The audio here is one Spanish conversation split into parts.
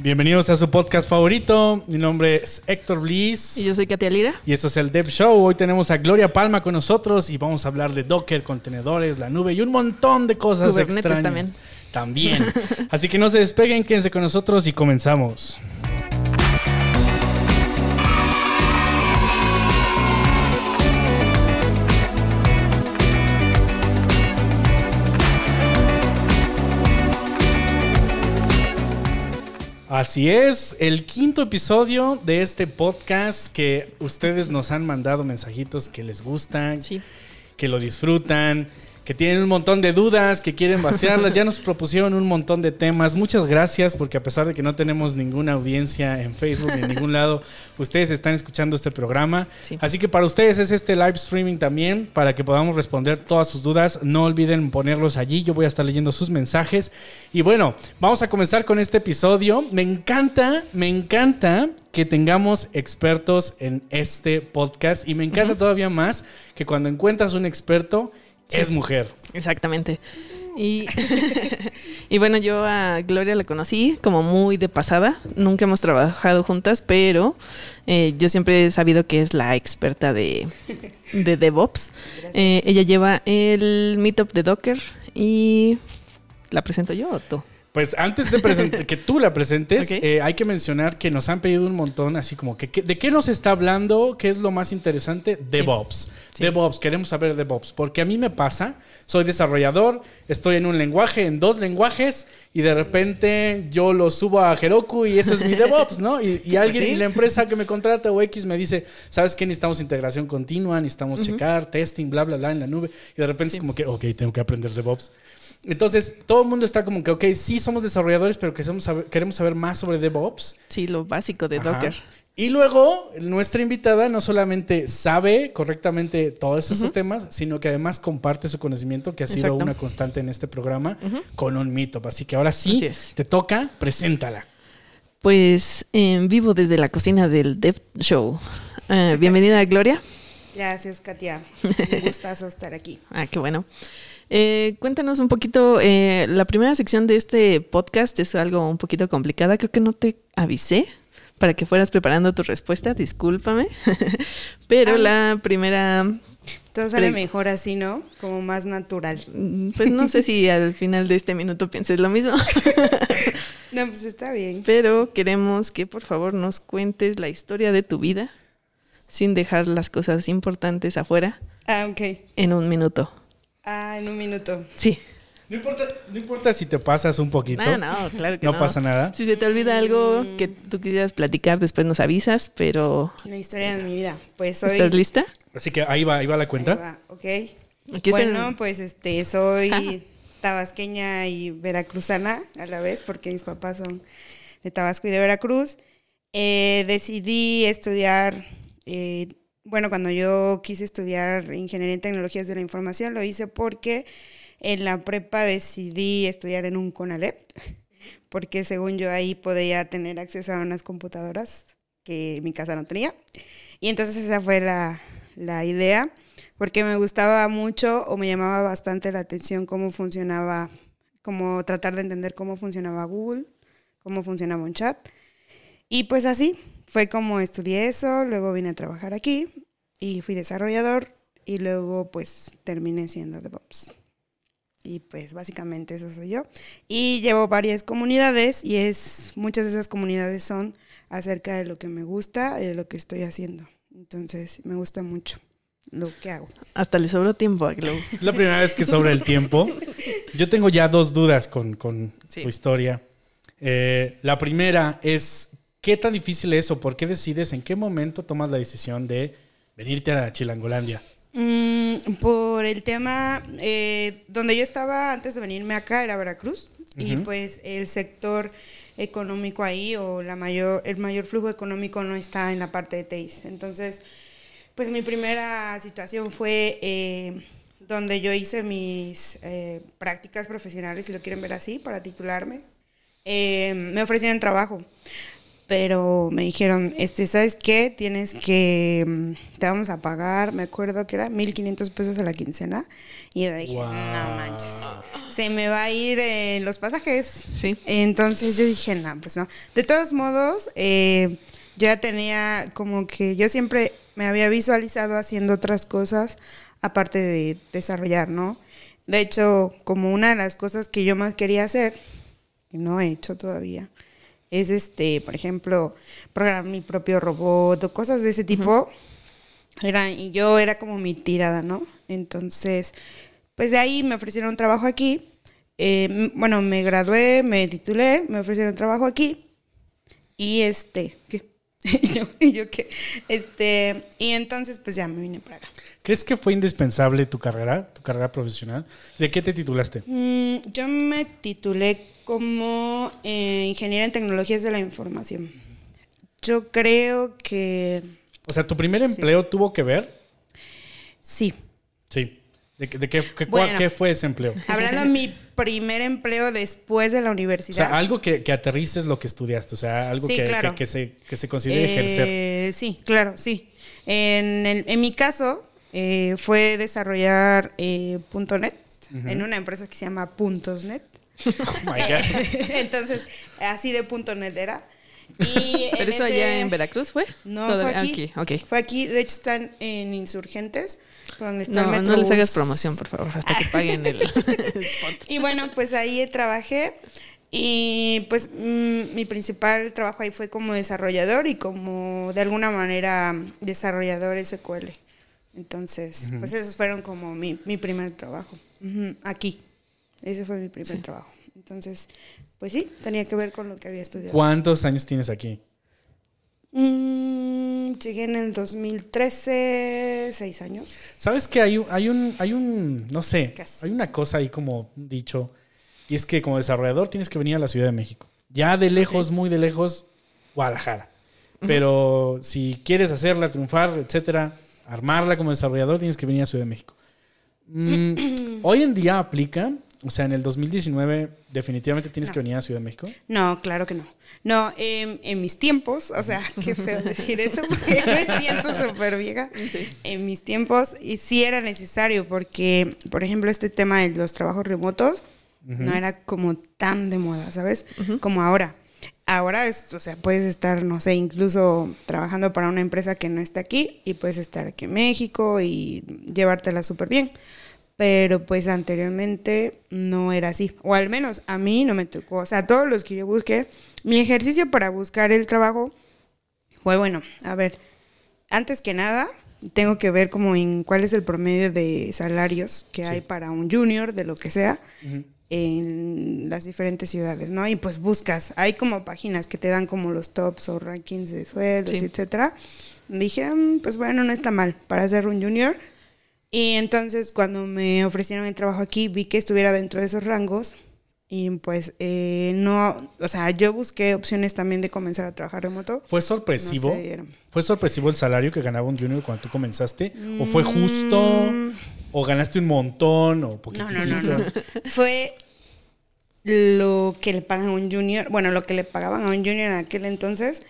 Bienvenidos a su podcast favorito. Mi nombre es Héctor Bliss. Y yo soy Katia Lira. Y esto es el Dev Show. Hoy tenemos a Gloria Palma con nosotros y vamos a hablar de Docker, contenedores, la nube y un montón de cosas Kubernetes extrañas. también. También. Así que no se despeguen, quédense con nosotros y comenzamos. Así es, el quinto episodio de este podcast que ustedes nos han mandado mensajitos que les gustan, Sí. que lo disfrutan, que tienen un montón de dudas, que quieren vaciarlas. Ya nos propusieron un montón de temas. Muchas gracias porque a pesar de que no tenemos ninguna audiencia en Facebook ni en ningún lado, ustedes están escuchando este programa. Sí. Así que para ustedes es este live streaming también para que podamos responder todas sus dudas. No olviden ponerlos allí. Yo voy a estar leyendo sus mensajes. Y bueno, vamos a comenzar con este episodio. Me encanta, me encanta que tengamos expertos en este podcast y me encanta todavía más que cuando encuentras un experto es mujer. Exactamente. Y, y bueno, yo a Gloria la conocí como muy de pasada. Nunca hemos trabajado juntas, pero eh, yo siempre he sabido que es la experta de, de DevOps. Eh, ella lleva el Meetup de Docker y ¿la presento yo o tú? Pues antes de que tú la presentes, eh, hay que mencionar que nos han pedido un montón, así como que, que- ¿de qué nos está hablando? ¿Qué es lo más interesante? DevOps. Sí. DevOps, queremos saber DevOps, porque a mí me pasa, soy desarrollador, estoy en un lenguaje, en dos lenguajes, y de repente yo lo subo a Heroku y eso es mi DevOps, ¿no? Y, y alguien, Sí. y la empresa que me contrata o X me dice, ¿sabes qué? Necesitamos integración continua, necesitamos checar, testing, bla, bla, bla en la nube, y de repente Sí. es como que, ok, tengo que aprender DevOps. Entonces, todo el mundo está como que, ok, sí somos desarrolladores, pero queremos saber, queremos saber más sobre DevOps. Sí, lo básico de Ajá. Docker. Y luego, nuestra invitada no solamente sabe correctamente todos esos temas, sino que además comparte su conocimiento, que ha sido Exacto. una constante en este programa, con un meetup. Así que ahora sí, te toca, preséntala. Pues en vivo desde la cocina del Dev Show. Eh, bienvenida, Gloria. Gracias, Katia. Un gustazo estar aquí. Ah, qué bueno. Eh, cuéntanos un poquito, eh, la primera sección de este podcast es algo un poquito complicada, creo que no te avisé para que fueras preparando tu respuesta, discúlpame, pero Ah. la primera, Todo sale mejor así, ¿no? Como más natural. mm, pues no sé si al final de este minuto pienses lo mismo, No, pues está bien. pero queremos que por favor nos cuentes la historia de tu vida sin dejar las cosas importantes afuera Ah, ok. en un minuto. Ah, en un minuto. Sí. No importa, no importa si te pasas un poquito. No, no, claro que No no. pasa nada. Si se te olvida algo que tú quisieras platicar, después nos avisas, pero Una historia de mi vida. Pues soy. ¿estás lista? Así que ahí va, ahí va la Ahí cuenta. va, ok. Aquí bueno, el- pues este, soy tabasqueña y veracruzana a la vez, porque mis papás son de Tabasco y de Veracruz. Eh, decidí estudiar, eh, bueno, cuando yo quise estudiar Ingeniería en Tecnologías de la Información, lo hice porque en la prepa decidí estudiar en un CONALEP, porque según yo ahí podía tener acceso a unas computadoras que mi casa no tenía. Y entonces esa fue la, la idea, porque me gustaba mucho o me llamaba bastante la atención cómo funcionaba, como tratar de entender cómo funcionaba Google, cómo funcionaba un chat. Y pues así, fue como estudié eso, luego vine a trabajar aquí y fui desarrollador y luego pues terminé siendo DevOps. Y pues básicamente eso soy yo. Y llevo varias comunidades y es muchas de esas comunidades son acerca de lo que me gusta y de lo que estoy haciendo. Entonces me gusta mucho lo que hago. Hasta le sobró tiempo a Glow. Es la primera vez que sobre el tiempo. Yo tengo ya dos dudas con, con Sí. tu historia. Eh, la primera es, ¿qué tan difícil es o por qué decides, en qué momento tomas la decisión de venirte a Chilangolandia? Mm, por el tema, eh, donde yo estaba antes de venirme acá era Veracruz y pues el sector económico ahí o la mayor, el mayor flujo económico no está en la parte de TEIS. Entonces, pues mi primera situación fue eh, donde yo hice mis eh, prácticas profesionales, si lo quieren ver así, para titularme. Me ofrecían trabajo. Pero me dijeron, este, ¿sabes qué? Tienes que, mm, te vamos a pagar, me acuerdo que era 1.500 pesos a la quincena. Y yo dije, Wow. no manches, se me va a ir en los pasajes. Sí. Entonces yo dije, no, pues no. De todos modos, eh, yo ya tenía como que yo siempre me había visualizado haciendo otras cosas aparte de desarrollar, ¿no? De hecho, como una de las cosas que yo más quería hacer, que no he hecho todavía, es este, por ejemplo, programar mi propio robot o cosas de ese tipo. Era, y yo era como mi tirada, ¿no? Entonces, pues de ahí me ofrecieron trabajo aquí. Eh, m- bueno, me gradué, me titulé, me ofrecieron trabajo aquí. Y este, ¿qué? Y yo, y yo qué. Este, y entonces pues ya me vine para acá. ¿Crees que fue indispensable tu carrera, tu carrera profesional? ¿De qué te titulaste? Mm, yo me titulé como eh, ingeniera en tecnologías de la información. Yo creo que O sea, ¿tu primer empleo tuvo que ver? sí. Sí. ¿De, qué- de qué, qué- Bueno. qué fue ese empleo? Hablando de mi primer empleo después de la O universidad. sea, algo que, que aterrices lo que estudiaste, o sea, algo Sí, que, claro. que- que se, que se considere ejercer. Eh, Sí, claro, sí. En, el- en mi caso, eh, fue desarrollar eh, .net en una empresa que se llama Puntos.net. Oh my God. Entonces, así de .net era. Y ¿Pero eso ese- allá en Veracruz fue? No, fue aquí. ok, ok. Fue aquí, de hecho están en Insurgentes, No, no les hagas promoción, por favor, hasta que paguen el spot. Y bueno, pues ahí trabajé y pues mm, mi principal trabajo ahí fue como desarrollador y como de alguna manera desarrollador SQL. Entonces, pues esos fueron como mi, mi primer trabajo. Aquí. Ese fue mi primer trabajo. Entonces, pues sí, tenía que ver con lo que había estudiado. ¿Cuántos años tienes aquí? Mm, llegué en el 2013, seis años. ¿Sabes que hay un, hay un, hay un, no sé, hay una cosa ahí como dicho, y es que como desarrollador tienes que venir a la Ciudad de México. Ya de lejos, muy de lejos, Guadalajara. Pero si quieres hacerla, triunfar, etcétera, armarla como desarrollador, tienes que venir a Ciudad de México. Mm, hoy en día aplica, o sea, en el 2019 definitivamente tienes No. que venir a Ciudad de México. No, claro que no. No, em, en mis tiempos, o sea, qué feo decir eso, porque me siento súper vieja. En mis tiempos, y sí era necesario, porque, por ejemplo, este tema de los trabajos remotos no era como tan de moda, ¿sabes? Como ahora. Ahora es, o sea, puedes estar, no sé, incluso trabajando para una empresa que no está aquí y puedes estar aquí en México y llevártela súper bien. Pero pues anteriormente no era así. O al menos a mí no me tocó. O sea, todos los que yo busqué, mi ejercicio para buscar el trabajo fue bueno. A ver, antes que nada, tengo que ver como en cuál es el promedio de salarios que Sí. hay para un junior, de lo que sea, en las diferentes ciudades, ¿no? Y pues buscas, hay como páginas que te dan como los tops o rankings de sueldos, Sí. etcétera. Dije, "Mm, pues bueno, no está mal para ser un junior. Y entonces cuando me ofrecieron el trabajo aquí, vi que estuviera dentro de esos rangos. Y pues eh, no, o sea, yo busqué opciones también de comenzar a trabajar remoto. ¿Fue No sorpresivo? dieron. ¿Fue sorpresivo el salario que ganaba un junior cuando tú comenzaste? ¿O fue justo? Mm, ¿O ganaste un montón? ¿O No, poquitito? no, no, no. Fue lo que le pagan a un junior, bueno, lo que le pagaban a un junior en aquel entonces.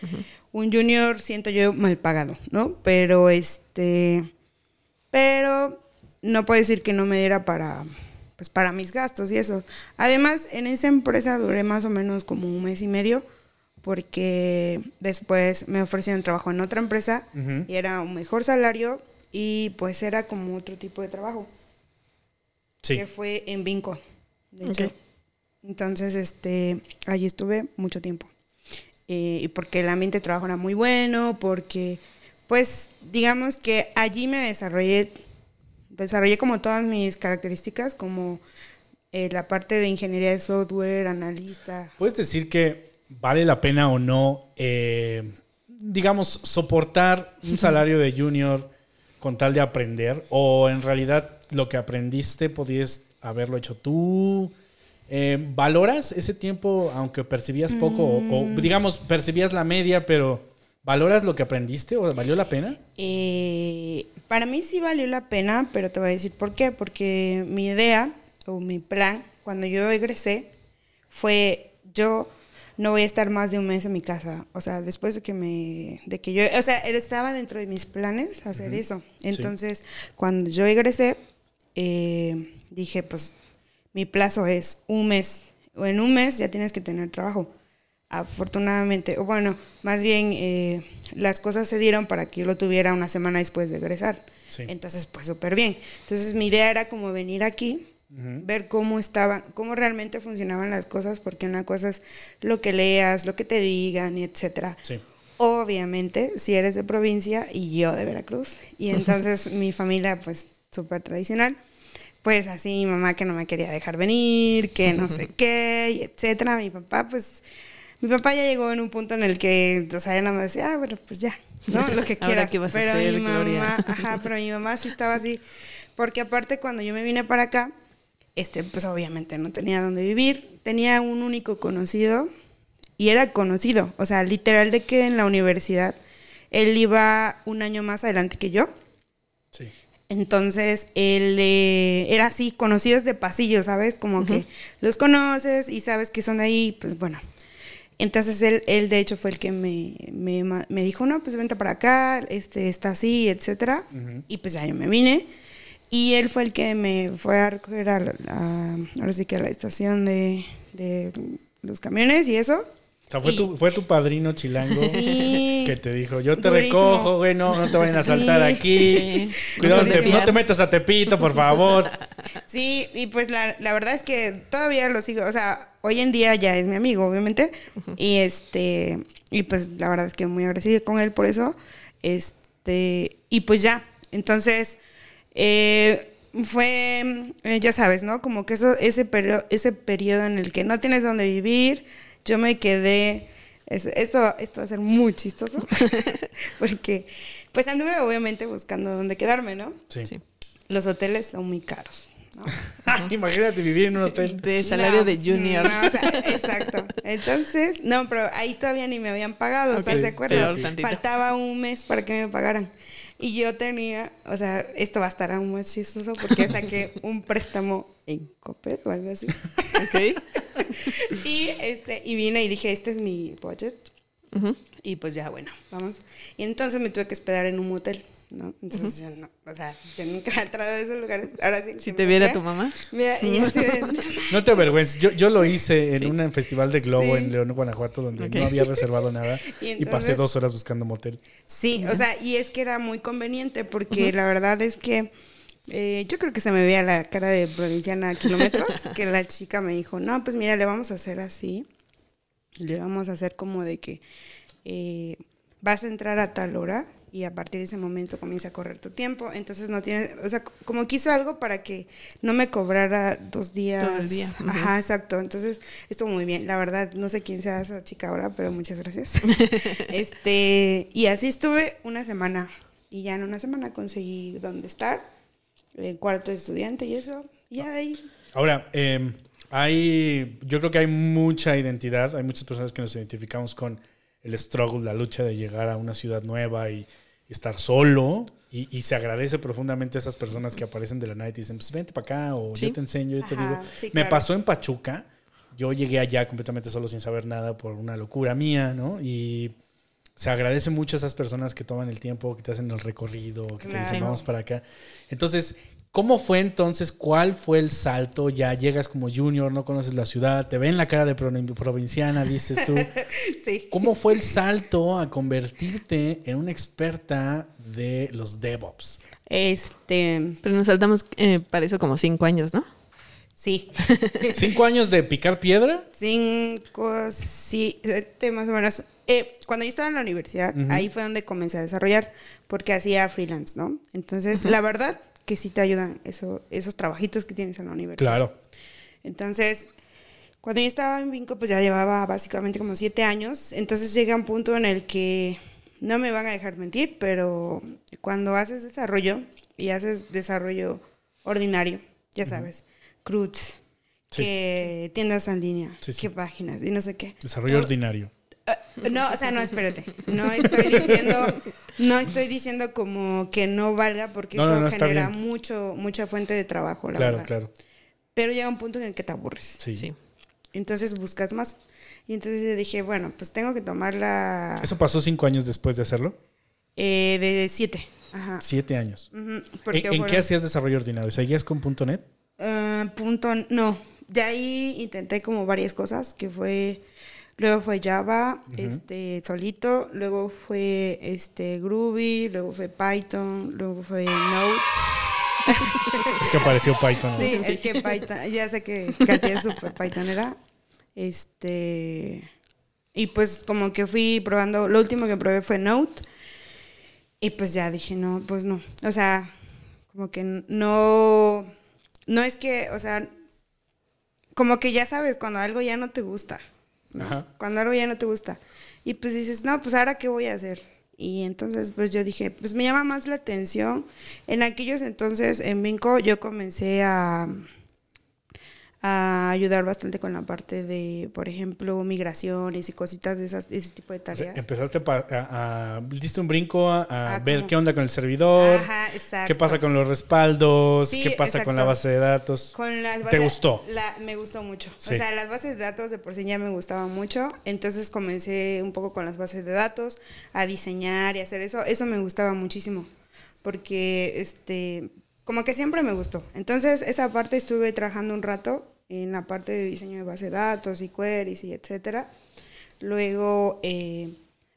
Un junior siento yo mal pagado, ¿no? Pero este, pero no puedo decir que no me diera para, pues para mis gastos y eso. Además, en esa empresa duré más o menos como un mes y medio porque después me ofrecieron trabajo en otra empresa y era un mejor salario y pues era como otro tipo de trabajo Sí. que fue en Vinco, de Ok. hecho. Entonces, este, allí estuve mucho tiempo. Eh, y porque el ambiente de trabajo era muy bueno, porque, pues, digamos que allí me desarrollé, desarrollé como todas mis características, como eh, la parte de ingeniería de software, analista. ¿Puedes decir que vale la pena o no, eh, digamos, soportar un salario de junior con tal de aprender? ¿O en realidad lo que aprendiste podías haberlo hecho tú? Eh, ¿Valoras ese tiempo aunque percibías poco? O, o, digamos, percibías la media, pero ¿valoras lo que aprendiste o valió la pena? Eh, para mí sí valió la pena, pero te voy a decir por qué. Porque mi idea o mi plan cuando yo egresé fue yo no voy a estar más de un mes en mi casa. O sea, después de que me, de que yo, o sea, estaba dentro de mis planes hacer eso. Entonces, cuando yo egresé, eh, dije, pues, mi plazo es un mes. O en un mes ya tienes que tener trabajo. Afortunadamente, o bueno, más bien eh, las cosas se dieron para que yo lo tuviera una semana después de egresar. Entonces, pues súper bien. Entonces, mi idea era como venir aquí, ver cómo estaban, cómo realmente funcionaban las cosas, porque una cosa es lo que leas, lo que te digan, y etcétera. Obviamente, si eres de provincia y yo de Veracruz, y entonces mi familia, pues súper tradicional, pues así mi mamá que no me quería dejar venir, que no sé qué, y etcétera. Mi papá, pues, mi papá ya llegó en un punto en el que, o sea, ya nada más decía, ah, bueno, pues ya, ¿no? Lo que quieras. pero mi mamá, ajá, pero mi mamá sí estaba así, porque aparte cuando yo me vine para acá, este, pues obviamente no tenía dónde vivir, tenía un único conocido y era conocido, o sea, literal de que en la universidad él iba un año más adelante que yo. Sí. Entonces, él eh, era así, conocidos de pasillo, ¿sabes? Como que los conoces y sabes que son ahí, pues bueno. Entonces, él, él de hecho fue el que me, me, dijo, no, pues vente para acá, este, está así, etcétera. Y pues ya yo me vine. Y él fue el que me fue a recoger a, la, ahora sí que a la estación de, de los camiones y eso. O sea, fue, tu, fue tu padrino chilango que te dijo, yo te recojo, güey, no, no te vayan a saltar aquí. Cuidado, no te metas a Tepito, por favor. Sí, y pues la, la, verdad es que todavía lo sigo, o sea, hoy en día ya es mi amigo, obviamente. Y este, y pues la verdad es que muy agradecido con él por eso. Este, y pues ya, entonces eh, fue, eh, ya sabes, ¿no? Como que eso, ese, periodo, ese periodo en el que no tienes dónde vivir, yo me quedé, esto, esto va a ser muy chistoso, porque pues anduve obviamente buscando dónde quedarme, ¿no? Sí. Los hoteles son muy caros. ¿no? Imagínate vivir en un hotel. De salario de junior. exacto. Entonces, no, pero ahí todavía ni me habían pagado, ¿estás de acuerdo? Faltaba un mes para que me pagaran. Y yo tenía, o sea, esto va a estar aún más chistoso porque saqué un préstamo en Copper o algo así. Ok. y, este, y vine y dije, este es mi budget. Y pues ya, bueno, vamos. Y entonces me tuve que esperar en un motel. ¿No? Entonces yo no, o sea, yo nunca he entrado a esos lugares. Ahora sí. Si te viera tu mamá. no te avergüences. Yo, yo lo hice en un festival de Globo en León, Guanajuato, donde no había reservado nada y, pasé dos horas buscando motel. Sí, o sea, y es que era muy conveniente porque la verdad es que eh, yo creo que se me veía la cara de provinciana a kilómetros, que la chica me dijo, no, pues mira, le vamos a hacer así. Le vamos a hacer como de que eh, vas a entrar a tal hora y a partir de ese momento comienza a correr tu tiempo. Entonces no tienes, o sea, como quiso algo para que no me cobrara dos días. Todo el día. Ajá, exacto. Entonces estuvo muy bien. La verdad, no sé quién sea esa chica ahora, pero muchas gracias. este, y así estuve una semana. Y ya en una semana conseguí dónde estar, el cuarto de estudiante y eso. Y ahí. Ahora, eh, hay, yo creo que hay mucha identidad, hay muchas personas que nos identificamos con el struggle, la lucha de llegar a una ciudad nueva y, estar solo. Y, se agradece profundamente a esas personas que aparecen de la night y dicen, pues vente para acá o yo te enseño, yo te digo. Me pasó en Pachuca. Yo llegué allá completamente solo sin saber nada por una locura mía, ¿no? Y se agradece mucho a esas personas que toman el tiempo, que te hacen el recorrido, que te dicen vamos para acá. Entonces, ¿Cómo fue entonces? ¿Cuál fue el salto? Ya llegas como junior, no conoces la ciudad, te ven la cara de provinciana, dices tú. sí. ¿Cómo fue el salto a convertirte en una experta de los DevOps? Este. Pero nos saltamos eh, para eso como cinco años, ¿no? Sí. ¿Cinco años de picar piedra? Cinco, sí, más o menos. Eh, cuando yo estaba en la universidad, ahí fue donde comencé a desarrollar, porque hacía freelance, ¿no? Entonces, la verdad, que sí te ayudan eso, esos trabajitos que tienes en la universidad. Claro. Entonces, cuando yo estaba en Vinco, pues ya llevaba básicamente como siete años. Entonces llega un punto en el que no me van a dejar mentir, pero cuando haces desarrollo y haces desarrollo ordinario, ya sabes, CRUDs, que tiendas en línea, qué páginas y no sé qué. Desarrollo ordinario. Eh, no, o sea, no, espérate. No estoy diciendo, no estoy diciendo como que no valga porque eso genera mucho, mucha fuente de trabajo, la claro, verdad. Claro. Pero llega un punto en el que te aburres. Sí. sí. Entonces buscas más. Y entonces dije, bueno, pues tengo que tomar la... ¿Eso pasó cinco años después de hacerlo? Eh, de siete. Ajá. Siete años. ¿En, qué hacías desarrollo ordinario? ¿Seguías con .NET? Ah, punto, no. De ahí intenté como varias cosas, que fue, luego fue Java, este, solito, luego fue este Groovy, luego fue Python, luego fue Node. Es que apareció Python. ¿no? Sí, es que Python, ya sé que Katia es súper Pythonera. Este, y pues como que fui probando, lo último que probé fue Node. Y pues ya dije, no, pues no. O sea, como que no, no es que, o sea, como que ya sabes cuando algo ya no te gusta. ¿No? Ajá. Cuando algo ya no te gusta. Y pues dices, no, pues ahora qué voy a hacer. Y entonces pues yo dije, pues me llama más la atención. En aquellos entonces en Vinco yo comencé a, a ayudar bastante con la parte de, por ejemplo, migraciones y cositas de esas, de ese tipo de O sea, tareas. empezaste a, a- diste un brinco a, a Ah, ver como- qué onda con el servidor, Ajá, exacto. qué pasa con los respaldos, Sí, qué pasa con la base de datos. Con las ¿Te bases- gustó? la- me gustó mucho. Sí. O sea, las bases de datos de por sí ya me gustaban mucho. Entonces comencé un poco con las bases de datos, a diseñar y hacer eso. Eso me gustaba muchísimo. Porque, este, como que siempre me gustó. Entonces, esa parte estuve trabajando un rato en la parte de diseño de base de datos y queries y etcétera. Luego, eh,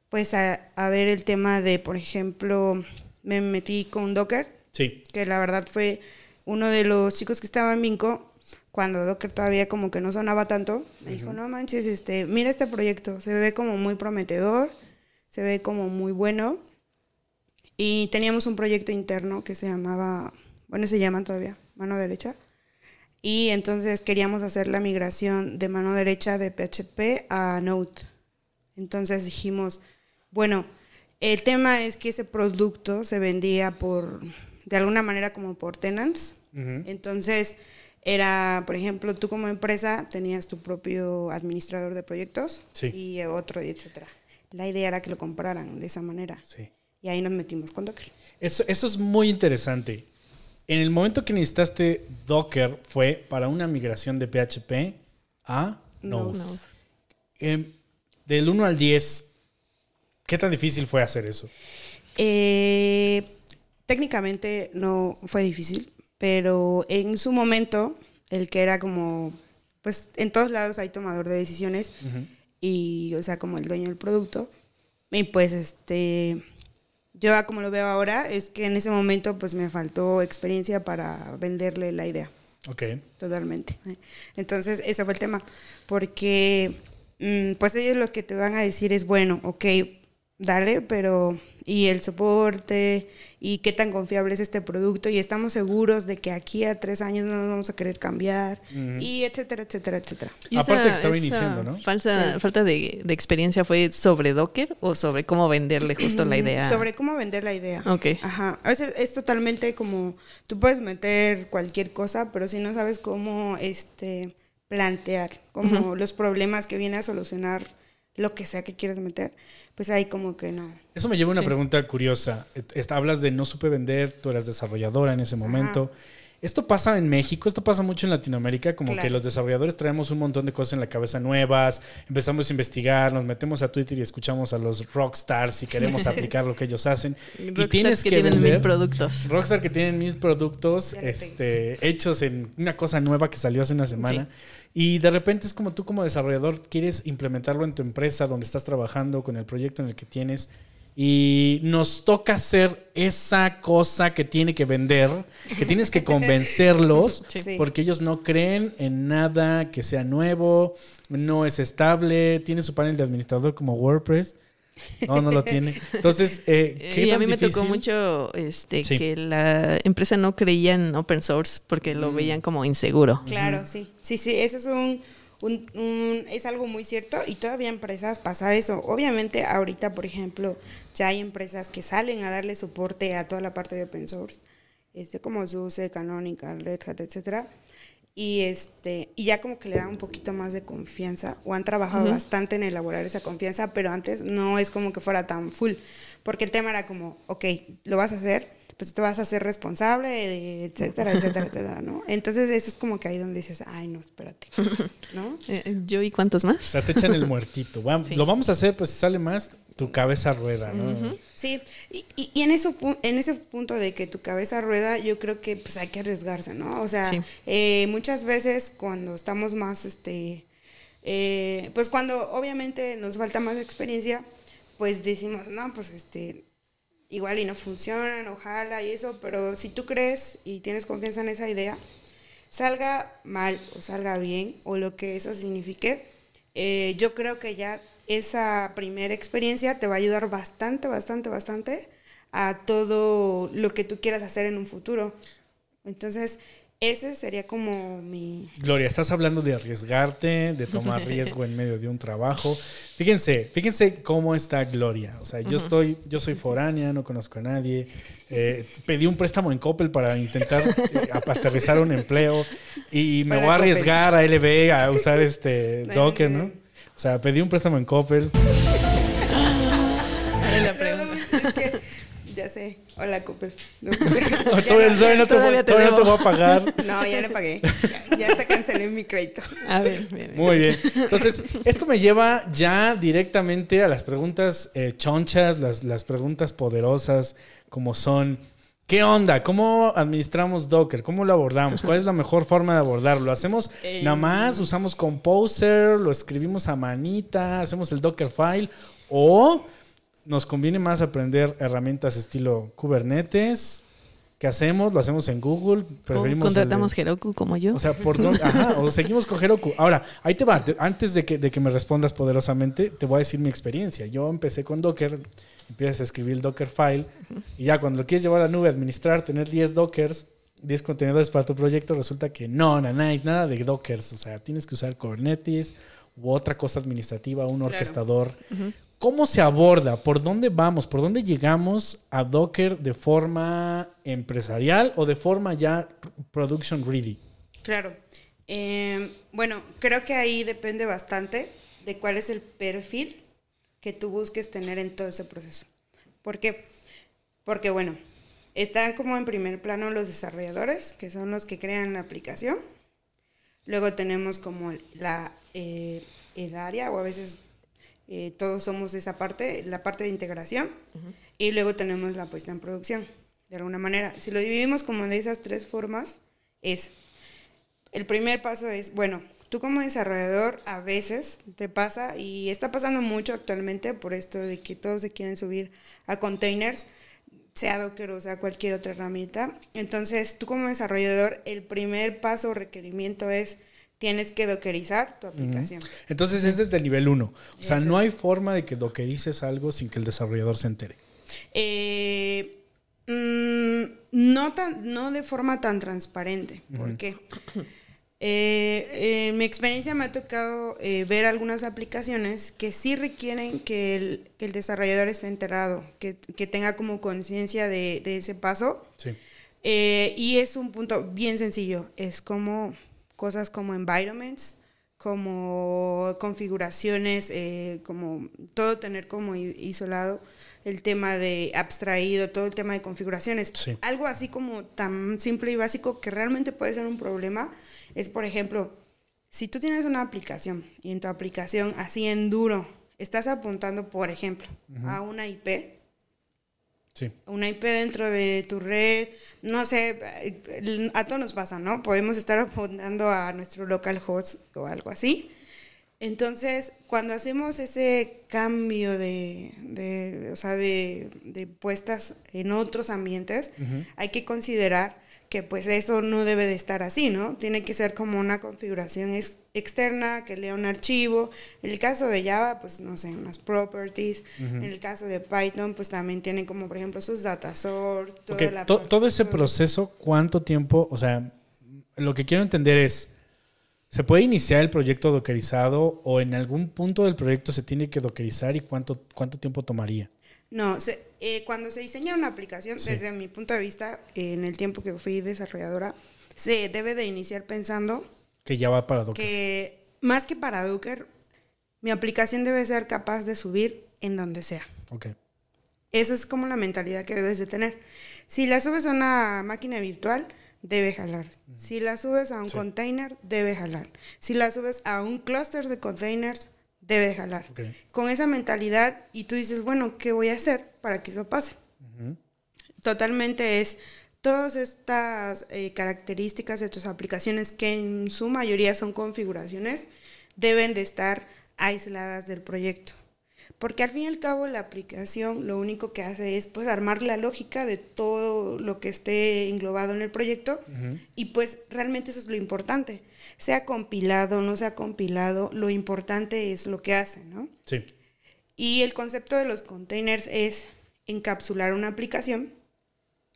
pues a, a ver el tema de, por ejemplo, me metí con Docker Sí, que la verdad fue uno de los chicos que estaba en Vinco, cuando Docker todavía como que no sonaba tanto, me dijo, no manches, este, mira este proyecto, se ve como muy prometedor, se ve como muy bueno. Y teníamos un proyecto interno que se llamaba, bueno, se llama todavía, mano derecha. Y entonces queríamos hacer la migración de mano derecha de PHP a Node. Entonces dijimos, bueno, el tema es que ese producto se vendía por, de alguna manera como por tenants. Entonces, era, por ejemplo, tú como empresa tenías tu propio administrador de proyectos Sí. y otro, y etcétera. La idea era que lo compraran de esa manera. sí. Y ahí nos metimos con Docker. Eso, eso es muy interesante. En el momento que necesitaste Docker fue para una migración de PHP a Node. Node. No. Em, del 1 al 10, ¿qué tan difícil fue hacer eso? Eh, técnicamente no fue difícil, pero en su momento, el que era como, pues en todos lados hay tomador de decisiones y, o sea, como el dueño del producto. Y pues, este, yo como lo veo ahora, es que en ese momento, pues me faltó experiencia para venderle la idea, Ok. totalmente. Entonces, ese fue el tema, porque, mm, pues ellos lo que te van a decir es, bueno, ok, dale, pero, y el soporte, y qué tan confiable es este producto, y estamos seguros de que aquí a tres años no nos vamos a querer cambiar, y etcétera, etcétera, etcétera. ¿Y Aparte que estaba iniciando, ¿no? Falsa, Sí. falta de, de experiencia fue sobre Docker o sobre cómo venderle justo la idea. Sobre cómo vender la idea. Ok. Ajá. A veces es totalmente como, tú puedes meter cualquier cosa, pero si no sabes cómo este, plantear, como los problemas que viene a solucionar lo que sea que quieres meter, pues ahí como que no. Eso me lleva a una Sí. pregunta curiosa. Hablas de no supe vender, tú eras desarrolladora en ese momento. Esto pasa en México, esto pasa mucho en Latinoamérica, como que los desarrolladores traemos un montón de cosas en la cabeza nuevas, empezamos a investigar, nos metemos a Twitter y escuchamos a los rockstars y queremos aplicar lo que ellos hacen. y tienes que, tienen mil vender productos. Rockstar que tienen mil productos este, hechos en una cosa nueva que salió hace una semana. Y de repente es como tú como desarrollador quieres implementarlo en tu empresa donde estás trabajando, con el proyecto en el que tienes. Y nos toca hacer esa cosa que tiene que vender, que tienes que convencerlos, Sí. Porque ellos no creen en nada que sea nuevo, no es estable, tiene su panel de administrador como WordPress. No, no lo tiene. Entonces, eh, ¿qué Y a mí me tocó mucho este, Sí. que la empresa no creía en open source porque Mm. lo veían como inseguro. Claro, sí. Sí, sí, eso es un, un- un- es algo muy cierto y todavía empresas pasa eso. Obviamente ahorita, por ejemplo, ya hay empresas que salen a darle soporte a toda la parte de open source, este como SUSE, Canonical, Red Hat, etcétera. Y este y ya como que le dan un poquito más de confianza o han trabajado bastante en elaborar esa confianza, pero antes no es como que fuera tan full, porque el tema era como, ok, lo vas a hacer, pues te vas a hacer responsable, etcétera, etcétera, etcétera, ¿no? Entonces eso es como que ahí donde dices, ay, no, espérate, ¿no? Eh, ¿Yo y cuántos O más? sea, te echan el muertito. Sí. Lo vamos a hacer, pues si sale más, tu cabeza rueda, ¿no? Sí, y, y- y en, eso, en ese punto de que tu cabeza rueda, yo creo que pues hay que arriesgarse, ¿no? O sea, Sí. eh, muchas veces cuando estamos más, este, eh, pues cuando obviamente nos falta más experiencia, pues decimos, no, pues este, igual y no funcionan, ojalá y eso, pero si tú crees y tienes confianza en esa idea, salga mal o salga bien o lo que eso signifique, eh, yo creo que ya esa primera experiencia te va a ayudar bastante, bastante, bastante a todo lo que tú quieras hacer en un futuro. Entonces, ese sería como mi... Gloria, estás hablando de arriesgarte, de tomar riesgo en medio de un trabajo. Fíjense, fíjense cómo está Gloria. O sea, yo estoy, yo soy foránea, no conozco a nadie. Eh, pedí un préstamo en Coppel para intentar eh, aterrizar un empleo y me Para voy a Coppel. arriesgar a LB a usar este Docker, ¿no? O sea, pedí un préstamo en Coppel. La pregunta. Es que, ya sé. Hola, Cooper. No, todavía, todavía no te, voy- todavía te todavía no te voy a pagar. no, ya le pagué. Ya, ya se canceló mi crédito. A ver, bien, bien. Muy bien. Entonces, esto me lleva ya directamente a las preguntas eh, chonchas, las, las preguntas poderosas, como son, ¿qué onda? ¿Cómo administramos Docker? ¿Cómo lo abordamos? ¿Cuál es la mejor forma de abordarlo? ¿Lo hacemos Eh, nada más? ¿Usamos Composer? ¿Lo escribimos a manita? ¿Hacemos el Dockerfile? ¿O nos conviene más aprender herramientas estilo Kubernetes? ¿Qué hacemos? ¿Lo hacemos en Google? O Preferimos de- contratamos Heroku como yo. o sea, ¿por dónde? Ajá, o seguimos con Heroku. Ahora, ahí te va. Te- Antes de que, de que me respondas poderosamente, te voy a decir mi experiencia. Yo empecé con Docker, empiezas a escribir el Dockerfile, y ya cuando lo quieres llevar a la nube, administrar, tener 10 Dockers, 10 contenedores para tu proyecto, resulta que no, no, nada de Dockers. O sea, tienes que usar Kubernetes u otra cosa administrativa, un Claro. orquestador. ¿Cómo se aborda? ¿Por dónde vamos? ¿Por dónde llegamos a Docker de forma empresarial o de forma ya production ready? Claro. Eh, bueno, creo que ahí depende bastante de cuál es el perfil que tú busques tener en todo ese proceso. ¿Por qué? Porque, bueno, están como en primer plano los desarrolladores, que son los que crean la aplicación. Luego tenemos como la, eh, el área, o a veces eh, todos somos esa parte, la parte de integración. Y luego tenemos la puesta en producción, de alguna manera. Si lo dividimos como de esas tres formas, es el primer paso es, bueno, tú como desarrollador a veces te pasa, y está pasando mucho actualmente por esto de que todos se quieren subir a containers, sea Docker o sea cualquier otra herramienta. Entonces, tú como desarrollador, el primer paso o requerimiento es, tienes que dockerizar tu aplicación. Entonces es desde el nivel 1. O sea, Ese no es. hay forma de que dockerices algo sin que el desarrollador se entere. Eh, mm, no, tan, no de forma tan transparente. ¿Por qué? Eh, en mi experiencia me ha tocado eh, ver algunas aplicaciones que sí requieren que el, que el desarrollador esté enterado, que, que tenga como conciencia de, de ese paso. Sí. Eh, y es un punto bien sencillo. Es como cosas como environments, como configuraciones, eh, como todo tener como isolado, el tema de abstraído, todo el tema de configuraciones. Sí. Algo así como tan simple y básico que realmente puede ser un problema es, por ejemplo, si tú tienes una aplicación y en tu aplicación así en duro estás apuntando, por ejemplo, a una IP, Sí. una IP dentro de tu red, no sé, eh, a todos nos pasa, ¿no? Podemos estar apuntando a nuestro localhost o algo así. Entonces, cuando hacemos ese cambio de, de- o sea, de, de puestas en otros ambientes, hay que considerar que pues eso no debe de estar así, ¿no? Tiene que ser como una configuración ex- externa que lea un archivo. En el caso de Java, pues no sé, unas properties. En el caso de Python, pues también tienen como por ejemplo sus data source, toda Ok, la to- parte- todo ese proceso, ¿cuánto tiempo? O sea, lo que quiero entender es, ¿se puede iniciar el proyecto dockerizado o en algún punto del proyecto se tiene que dockerizar y cuánto, cuánto tiempo tomaría? No, se- eh, cuando se diseña una aplicación, Sí. desde mi punto de vista, eh, en el tiempo que fui desarrolladora, se debe de iniciar pensando Que ya va para Docker. que más que para Docker, mi aplicación debe ser capaz de subir en donde sea. Ok. Esa es como la mentalidad que debes de tener. Si la subes a una máquina virtual, debe jalar. Si la subes a un container, debe jalar. Si la subes a un clúster de containers, debe jalar. Con esa mentalidad y tú dices, bueno, ¿qué voy a hacer para que eso pase? Totalmente es todas estas eh, características de tus aplicaciones, que en su mayoría son configuraciones, deben de estar aisladas del proyecto. Porque al fin y al cabo la aplicación lo único que hace es pues armar la lógica de todo lo que esté englobado en el proyecto y pues realmente eso es lo importante. Sea compilado, no sea compilado, lo importante es lo que hace, ¿no? Sí. Y el concepto de los containers es encapsular una aplicación.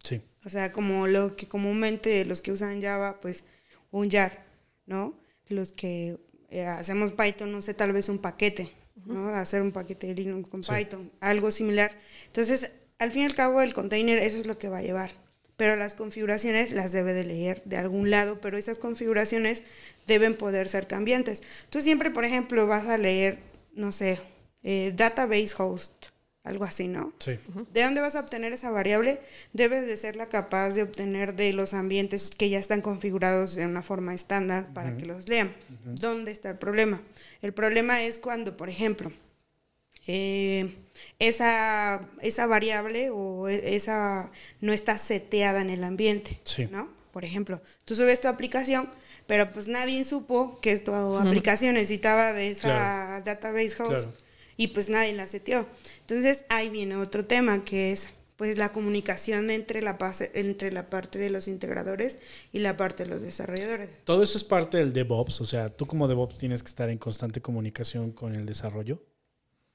Sí. O sea, como lo que comúnmente los que usan Java, pues un jar, ¿no? Los que eh, hacemos Python, no sé, tal vez un paquete, ¿no? Hacer un paquete de Linux con Python, algo similar. Entonces, al fin y al cabo, el container, eso es lo que va a llevar. Pero las configuraciones las debe de leer de algún lado, pero esas configuraciones deben poder ser cambiantes. Tú siempre, por ejemplo, vas a leer, no sé, eh, database host, algo así, ¿no? Sí. ¿De dónde vas a obtener esa variable? Debes de ser la capaz de obtener de los ambientes que ya están configurados de una forma estándar para que los lean. ¿Dónde está el problema? El problema es cuando, por ejemplo, eh, esa, esa variable o e, esa no está seteada en el ambiente, Sí. ¿no? Por ejemplo, tú subes tu aplicación, pero pues nadie supo que tu aplicación necesitaba de esa Claro. database host Claro. Y pues nadie la seteó. Entonces ahí viene otro tema que es pues la comunicación entre la, pase- entre la parte de los integradores y la parte de los desarrolladores. Todo eso es parte del DevOps, o sea, tú como DevOps tienes que estar en constante comunicación con el desarrollo.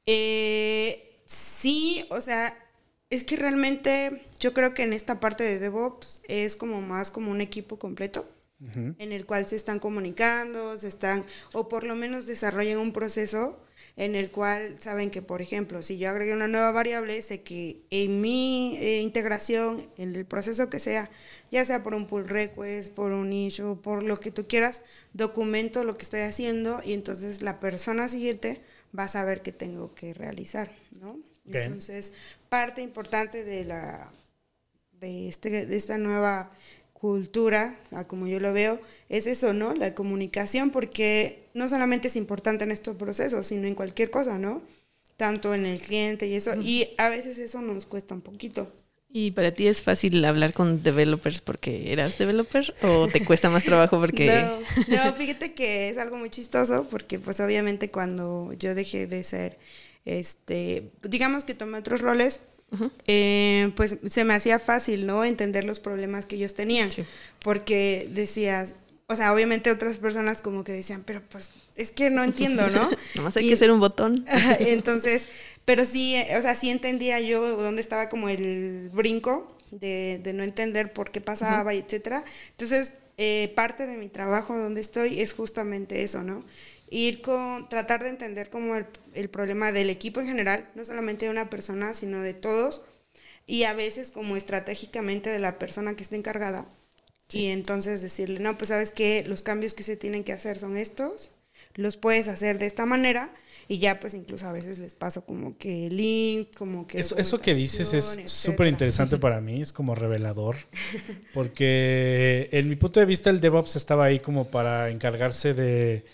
Eh, sí, o sea, es que realmente yo creo que en esta parte de DevOps es como más como un equipo completo Ujú. en el cual se están comunicando, se están, o por lo menos desarrollan un proceso en el cual saben que, por ejemplo, si yo agregué una nueva variable, sé que en mi eh, integración, en el proceso que sea, ya sea por un pull request, por un issue, por lo que tú quieras, documento lo que estoy haciendo y entonces la persona siguiente va a saber qué tengo que realizar, ¿no? Ok. Entonces, parte importante de la de este de esta nueva cultura, a como yo lo veo, es eso, ¿no? La comunicación, porque no solamente es importante en estos procesos, sino en cualquier cosa, ¿no? Tanto en el cliente y eso, y a veces eso nos cuesta un poquito. ¿Y para ti es fácil hablar con developers porque eras developer o te cuesta más trabajo porque... No, no, fíjate que es algo muy chistoso, porque pues obviamente cuando yo dejé de ser, este, digamos que tomé otros roles, eh, pues se me hacía fácil, ¿no? Entender los problemas que ellos tenían. Sí. Porque decías, o sea, obviamente otras personas como que decían, pero pues es que no entiendo, ¿no? Nomás hay Y- que hacer un botón. Entonces, pero sí, eh, o sea, sí entendía yo dónde estaba como el brinco de, de no entender por qué pasaba y etcétera. Entonces, eh, parte de mi trabajo donde estoy es justamente eso, ¿no? Ir con, tratar de entender como el, el problema del equipo en general, no solamente de una persona, sino de todos, y a veces como estratégicamente de la persona que está encargada. Y entonces decirle, no, pues sabes que los cambios que se tienen que hacer son estos, los puedes hacer de esta manera y ya pues incluso a veces les paso como que link, como que... Eso, eso que dices es súper interesante para mí, es como revelador, porque en mi punto de vista el DevOps estaba ahí como para encargarse de,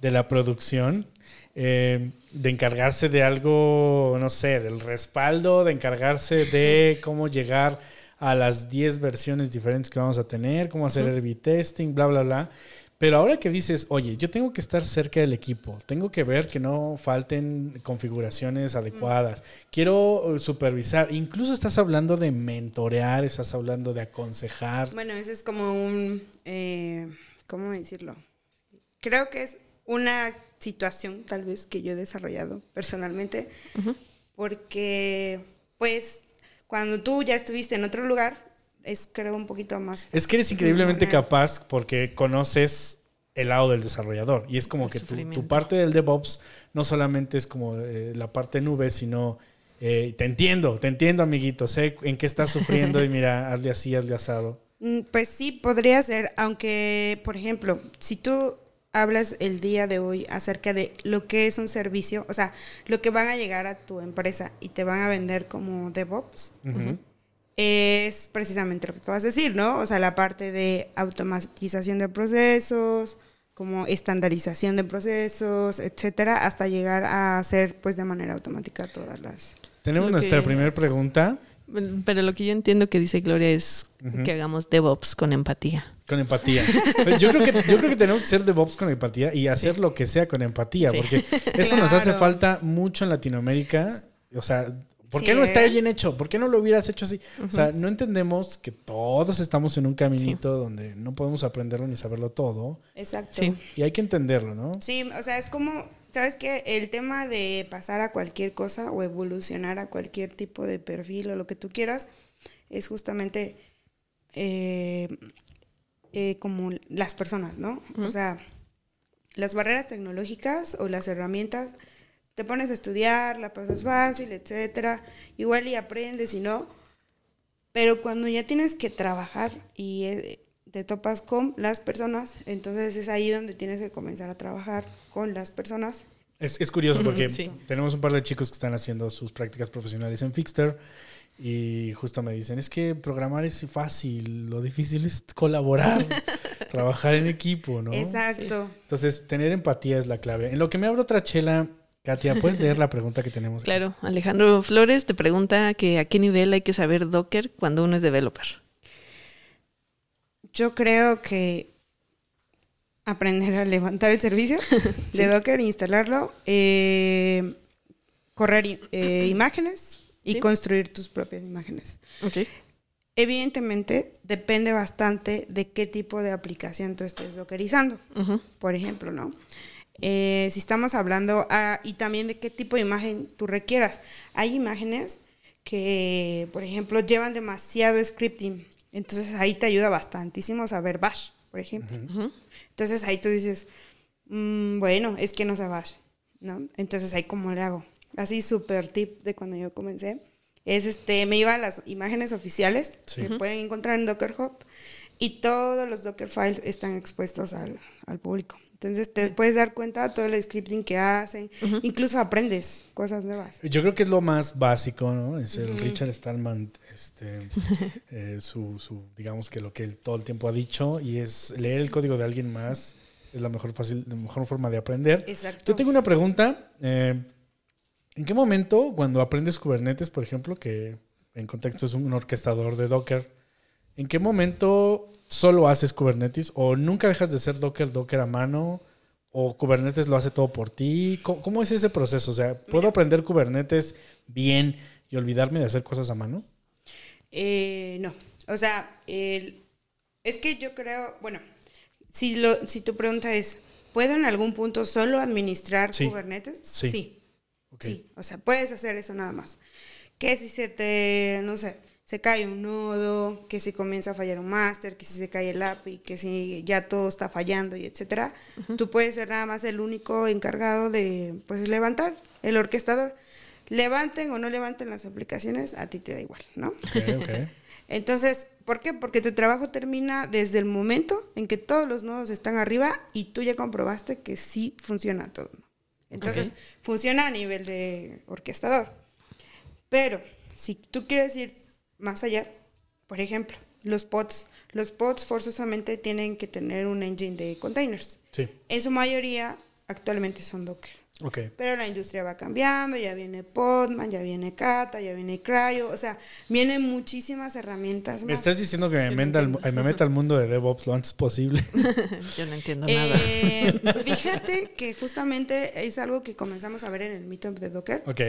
de la producción, eh, de encargarse de algo, no sé, del respaldo, de encargarse de cómo llegar a las 10 versiones diferentes que vamos a tener, cómo hacer el testing, bla, bla, bla. Pero ahora que dices, oye, yo tengo que estar cerca del equipo, tengo que ver que no falten configuraciones adecuadas, quiero eh, supervisar, incluso estás hablando de mentorear, estás hablando de aconsejar. Bueno, ese es como un, eh, ¿cómo decirlo? Creo que es una situación tal vez que yo he desarrollado personalmente, porque pues cuando tú ya estuviste en otro lugar, es creo un poquito más... Es que eres increíblemente capaz porque conoces el lado del desarrollador. Y es como El que tu, tu parte del DevOps no solamente es como eh, la parte nube, sino eh, te entiendo, te entiendo amiguito, sé en qué estás sufriendo y mira, hazle así, hazle asado. Mm, Pues sí, podría ser, aunque, por ejemplo, si tú hablas el día de hoy acerca de lo que es un servicio, o sea, lo que van a llegar a tu empresa y te van a vender como DevOps, es precisamente lo que acabas de decir, ¿no? O sea, la parte de automatización de procesos, como estandarización de procesos, etcétera, hasta llegar a hacer pues de manera automática todas las... Tenemos nuestra primera es- pregunta Pero lo que yo entiendo que dice Gloria es que hagamos DevOps con empatía. con empatía. Pues yo, creo que, yo creo que tenemos que ser DevOps con empatía y hacer lo que sea con empatía, Sí. porque eso nos hace falta mucho en Latinoamérica. O sea, ¿por qué no está ¿eh? bien hecho? ¿Por qué no lo hubieras hecho así? O sea, no entendemos que todos estamos en un caminito donde no podemos aprenderlo ni saberlo todo Exacto. Sí. y hay que entenderlo, ¿no? Sí, o sea, es como, ¿sabes qué? El tema de pasar a cualquier cosa o evolucionar a cualquier tipo de perfil o lo que tú quieras, es justamente eh, eh, como las personas, ¿no? O sea, las barreras tecnológicas o las herramientas, te pones a estudiar, la pasas fácil, etcétera, igual y aprendes y no, pero cuando ya tienes que trabajar y eh, te topas con las personas, entonces es ahí donde tienes que comenzar a trabajar con las personas. Es, es curioso porque Sí. tenemos un par de chicos que están haciendo sus prácticas profesionales en Fixter y justo me dicen, es que programar es fácil, lo difícil es colaborar, trabajar en equipo, ¿no? Exacto. Entonces, tener empatía es la clave. En lo que me abre otra chela, Katia, ¿puedes leer la pregunta que tenemos? aquí? Claro, Alejandro Flores te pregunta que a qué nivel hay que saber Docker cuando uno es developer. Yo creo que aprender a levantar el servicio de Docker, instalarlo, eh, correr eh, imágenes y Sí. construir tus propias imágenes. Ok. Evidentemente, depende bastante de qué tipo de aplicación tú estés dockerizando, por ejemplo, ¿no? Eh, si estamos hablando, ah, y también de qué tipo de imagen tú requieras. Hay imágenes que, por ejemplo, llevan demasiado scripting, entonces ahí te ayuda bastantísimo saber Bash, por ejemplo. Entonces ahí tú dices, "Mm, bueno, es que no sé Bash, ¿no? Entonces ahí cómo le hago. Así súper tip de cuando yo comencé. Es este, me iba a las imágenes oficiales Sí. que pueden encontrar en Docker Hub y todos los Docker files están expuestos al, al público. Entonces te puedes dar cuenta de todo el scripting que hacen, incluso aprendes cosas nuevas. Yo creo que es lo más básico, ¿no? Es el Richard Stallman, este, eh, su, su, digamos que lo que él todo el tiempo ha dicho, y es leer el código de alguien más es la mejor, fácil, la mejor forma de aprender. Exacto. Yo tengo una pregunta. eh, ¿En qué momento, cuando aprendes Kubernetes, por ejemplo, que en contexto es un orquestador de Docker, ¿en qué momento solo haces Kubernetes o nunca dejas de ser Docker, Docker a mano? ¿O Kubernetes lo hace todo por ti? ¿Cómo, cómo es ese proceso? O sea, ¿puedo aprender Kubernetes bien y olvidarme de hacer cosas a mano? Eh, no, o sea, el- es que yo creo, bueno, si, lo, si tu pregunta es, ¿puedo en algún punto solo administrar Sí. Kubernetes? Sí. Sí, sí, o sea, puedes hacer eso nada más. Que si se te, no sé, se cae un nodo, que si comienza a fallar un máster, que si se cae el API, que si ya todo está fallando y etcétera, tú puedes ser nada más el único encargado de, pues, levantar el orquestador. Levanten o no levanten las aplicaciones, a ti te da igual, ¿no? Entonces, ¿por qué? Porque tu trabajo termina desde el momento en que todos los nodos están arriba y tú ya comprobaste que sí funciona todo. Entonces, funciona a nivel de orquestador. Pero, si tú quieres ir más allá, por ejemplo, los pods. Los pods forzosamente tienen que tener un engine de containers. Sí, En su mayoría, actualmente son Docker. ok. Pero la industria va cambiando, ya viene Podman, ya viene Kata, ya viene Cryo, o sea, vienen muchísimas herramientas Me más. estás diciendo que me, meta al, entiendo. me meta al mundo de DevOps lo antes posible. Yo no entiendo nada. Eh, fíjate que justamente es algo que comenzamos a ver en el Meetup de Docker. ok.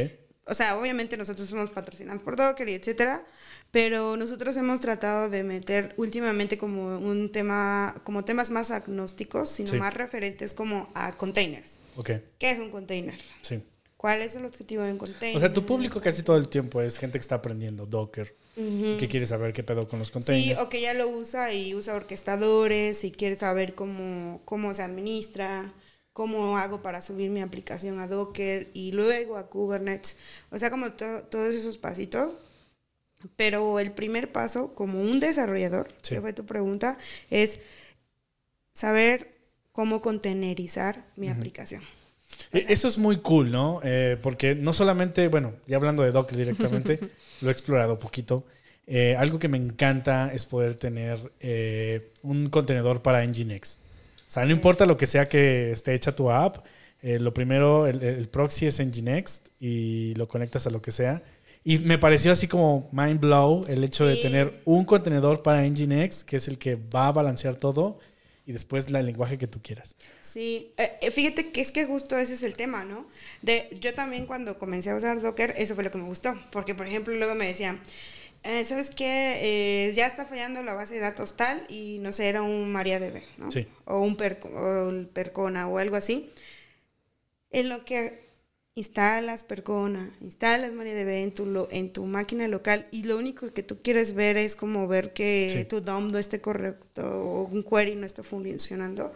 O sea, obviamente nosotros somos patrocinados por Docker y etcétera, pero nosotros hemos tratado de meter últimamente como un tema, como temas más agnósticos, sino Sí. más referentes como a containers. Ok, ¿Qué es un container? sí. ¿Cuál es el objetivo de un container? O sea, tu público casi todo el tiempo es gente que está aprendiendo Docker, Ujú. que quiere saber qué pedo con los Sí, containers. o que ya lo usa y usa orquestadores y quiere saber cómo, cómo se administra, cómo hago para subir mi aplicación a Docker y luego a Kubernetes. O sea, como to- todos esos pasitos. Pero el primer paso, como un desarrollador, Sí. que fue tu pregunta, es saber cómo contenerizar mi aplicación. E- Eso es muy cool, ¿no? Eh, porque no solamente, bueno, ya hablando de Docker directamente, lo he explorado un poquito. Eh, algo que me encanta es poder tener eh, un contenedor para Nginx. O sea, no importa lo que sea que esté hecha tu app, eh, lo primero, el, el proxy es Nginx y lo conectas a lo que sea. Y me pareció así como mind blow el hecho de tener un contenedor para Nginx, que es el que va a balancear todo, y después la- el lenguaje que tú quieras. Sí, eh, eh, fíjate que es que justo ese es el tema, ¿no? De, yo también cuando comencé a usar Docker, eso fue lo que me gustó, porque por ejemplo luego me decían, eh, ¿sabes qué? Eh, ya está fallando la base de datos tal y no sé, era un MariaDB, ¿no? Sí. O un Perco- o el Percona o algo así. En lo que instalas Percona, instalas MariaDB en tu, en tu máquina local y lo único que tú quieres ver es como ver que Sí. tu DOM no esté correcto o un query no está funcionando.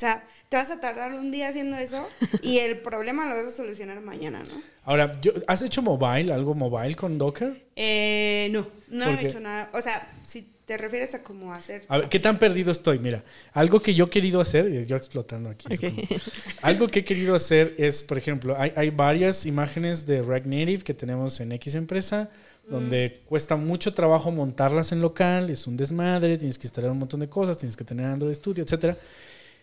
O sea, te vas a tardar un día haciendo eso y el problema lo vas a solucionar mañana, ¿no? Ahora, ¿has hecho mobile, algo mobile con Docker? Eh, no, no ¿Por he hecho nada. O sea, si te refieres a cómo hacer... A ver, ¿qué tan perdido estoy? Mira, algo que yo he querido hacer, y yo explotando aquí. Ok. Algo que he querido hacer es, por ejemplo, hay, hay varias imágenes de React Native que tenemos en X empresa, donde cuesta mucho trabajo montarlas en local, es un desmadre, tienes que instalar un montón de cosas, tienes que tener Android Studio, etcétera.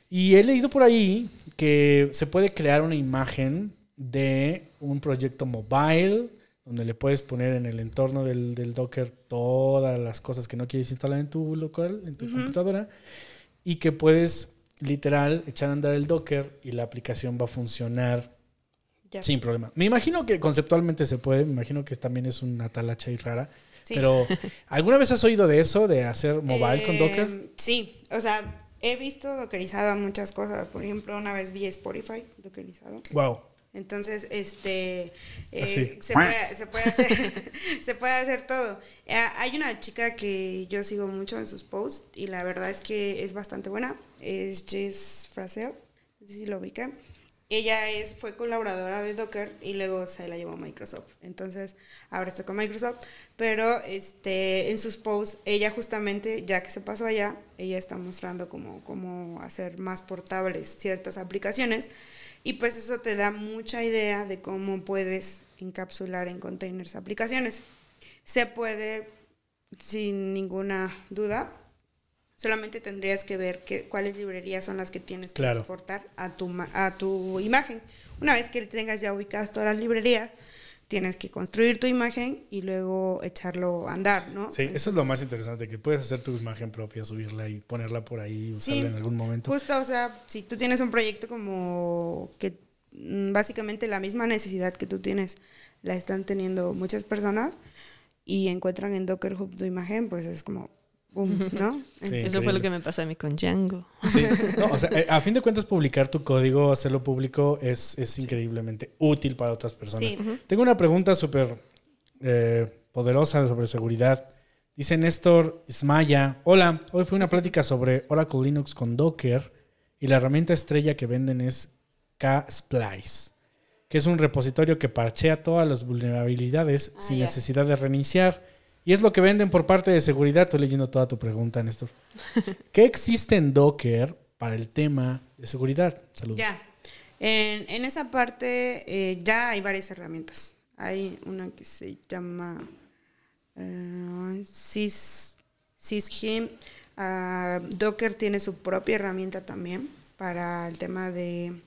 Y he leído por ahí que se puede crear una imagen de un proyecto mobile, donde le puedes poner en el entorno del, del Docker todas las cosas que no quieres instalar en tu local, en tu computadora, y que puedes literal echar a andar el Docker y la aplicación va a funcionar sin problema. Me imagino que conceptualmente se puede, me imagino que también es una talacha y rara, Sí. pero ¿alguna vez has oído de eso, de hacer mobile con Docker? Eh, Sí, o sea, he visto dockerizado muchas cosas. Por ejemplo, una vez vi Spotify dockerizado. Wow. Entonces, este, eh, se, puede, se puede hacer, se puede hacer todo. Eh, hay una chica que yo sigo mucho en sus posts y la verdad es que es bastante buena. Es Jess Frasel, no sé si lo ubican. Ella es, fue colaboradora de Docker y luego se la llevó a Microsoft. Entonces, ahora está con Microsoft. Pero este, en sus posts, ella justamente, ya que se pasó allá, ella está mostrando cómo, cómo hacer más portables ciertas aplicaciones. Y pues eso te da mucha idea de cómo puedes encapsular en containers aplicaciones. Se puede, sin ninguna duda, solamente tendrías que ver que, cuáles librerías son las que tienes que Claro. exportar a tu, a tu imagen. Una vez que tengas ya ubicadas todas las librerías, tienes que construir tu imagen y luego echarlo a andar, ¿no? Sí, eso es lo más interesante, que puedes hacer tu imagen propia, subirla y ponerla por ahí, usarla Sí. en algún momento. Justo, o sea, si tú tienes un proyecto como que mm, básicamente la misma necesidad que tú tienes la están teniendo muchas personas y encuentran en Docker Hub tu imagen, pues es como, boom, ¿no? Entonces, Eso fue lo que me pasó a mí con Django. Sí, no, o sea, eh, a fin de cuentas publicar tu código, hacerlo público es, es increíblemente útil para otras personas. Sí. Tengo una pregunta súper eh, poderosa sobre seguridad. Dice Néstor Ismaya, hola, hoy fue una plática sobre Oracle Linux con Docker y la herramienta estrella que venden es K-Splice, que es un repositorio que parchea todas las vulnerabilidades Ah, sin necesidad de reiniciar. Y es lo que venden por parte de seguridad. Estoy leyendo toda tu pregunta, Néstor. ¿Qué existe en Docker para el tema de seguridad? Saludos. Ya. En, en esa parte eh, ya hay varias herramientas. Hay una que se llama eh, Sys. Ah, Docker tiene su propia herramienta también para el tema de,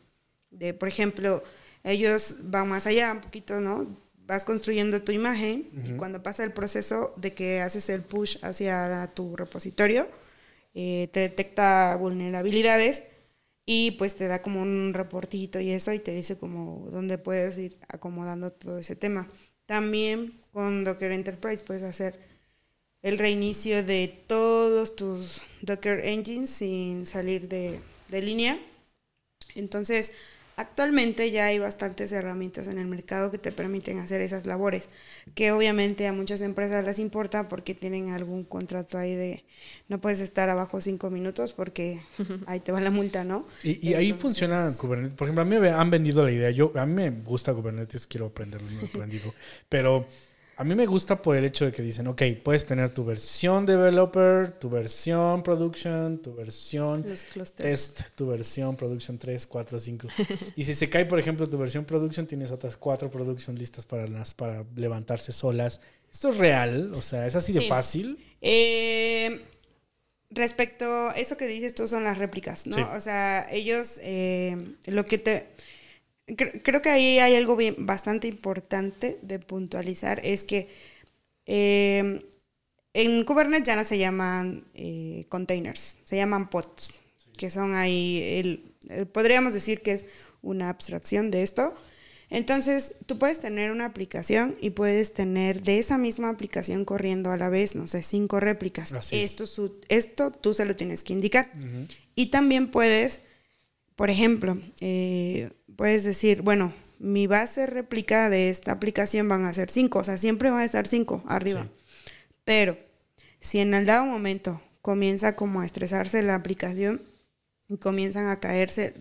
de, por ejemplo, ellos van más allá un poquito, ¿no? Vas construyendo tu imagen y cuando pasa el proceso de que haces el push hacia tu repositorio, eh, te detecta vulnerabilidades y pues te da como un reportito y eso y te dice como dónde puedes ir acomodando todo ese tema. También con Docker Enterprise puedes hacer el reinicio de todos tus Docker engines sin salir de, de línea. Entonces, actualmente ya hay bastantes herramientas en el mercado que te permiten hacer esas labores, que obviamente a muchas empresas les importa porque tienen algún contrato ahí de no puedes estar abajo cinco minutos porque ahí te va la multa, ¿no? Y, y ahí funciona Kubernetes. Por ejemplo, a mí me han vendido la idea. Yo, a mí me gusta Kubernetes, quiero aprenderlo, no he aprendido. Pero a mí me gusta por el hecho de que dicen, ok, puedes tener tu versión developer, tu versión production, tu versión test, tu versión production 3, 4, 5. y si se cae, por ejemplo, tu versión production, tienes otras cuatro production listas para, las, para levantarse solas. Esto es real, o sea, es así de fácil. Eh, respecto a eso que dices tú son las réplicas, ¿no? Sí. O sea, ellos eh, lo que te cre- creo que ahí hay algo bien, bastante importante de puntualizar es que eh, en Kubernetes ya no se llaman eh, containers, se llaman pods, que son ahí el, eh, podríamos decir que es una abstracción de esto. Entonces, tú puedes tener una aplicación y puedes tener de esa misma aplicación corriendo a la vez, no sé, cinco réplicas. Así es. Esto, su- esto tú se lo tienes que indicar. Y también puedes, por ejemplo, eh, puedes decir, bueno, mi base réplica de esta aplicación van a ser cinco, o sea, siempre van a estar cinco arriba. Sí. Pero si en el dado momento comienza como a estresarse la aplicación y comienzan a caerse,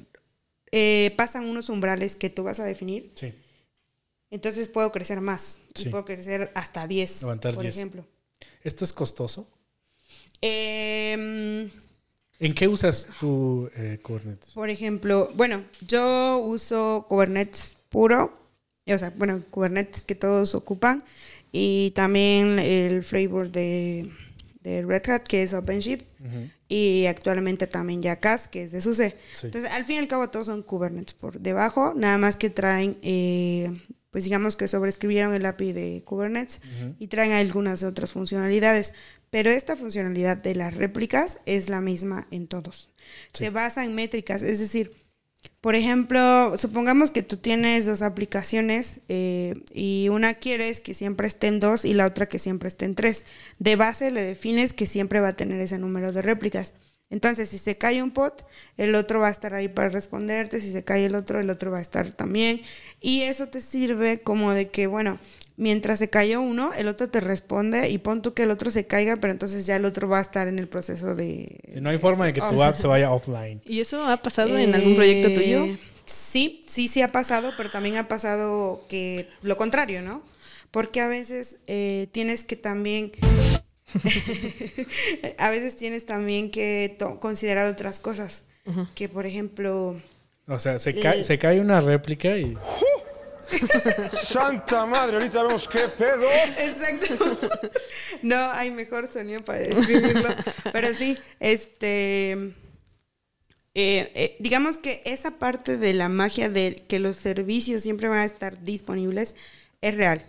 eh, pasan unos umbrales que tú vas a definir, Sí. entonces puedo crecer más. y Sí. puedo crecer hasta 10, Levantar por 10. ejemplo. ¿Esto es costoso? Em, ¿En qué usas tu eh, Kubernetes? Por ejemplo, bueno, yo uso Kubernetes puro, o sea, bueno, Kubernetes que todos ocupan, y también el flavor de, de Red Hat, que es OpenShift, y actualmente también Jackass, que es de SUSE. Sí. Entonces, al fin y al cabo, todos son Kubernetes por debajo, nada más que traen, eh, pues digamos que sobreescribieron el API de Kubernetes y traen algunas otras funcionalidades. Pero esta funcionalidad de las réplicas es la misma en todos. Sí. Se basa en métricas, es decir, por ejemplo, supongamos que tú tienes dos aplicaciones eh, y una quieres que siempre esté en dos y la otra que siempre esté en tres. De base le defines que siempre va a tener ese número de réplicas. Entonces, si se cae un pod, el otro va a estar ahí para responderte. Si se cae el otro, el otro va a estar también. Y eso te sirve como de que, bueno, mientras se cayó uno, el otro te responde y pon tú que el otro se caiga, pero entonces ya el otro va a estar en el proceso de... Si no hay forma de que tu app se vaya offline. ¿Y eso ha pasado en algún proyecto tuyo? Eh, Sí, sí, sí ha pasado, pero también ha pasado que lo contrario, ¿no? Porque a veces eh, tienes que también, a veces tienes también que to- considerar otras cosas, que por ejemplo, O sea, se cae, se cae una réplica y Santa madre, ahorita vemos qué pedo. Exacto. No hay mejor sonido para describirlo. Pero sí, este. eh, eh, digamos que esa parte de la magia de que los servicios siempre van a estar disponibles es real.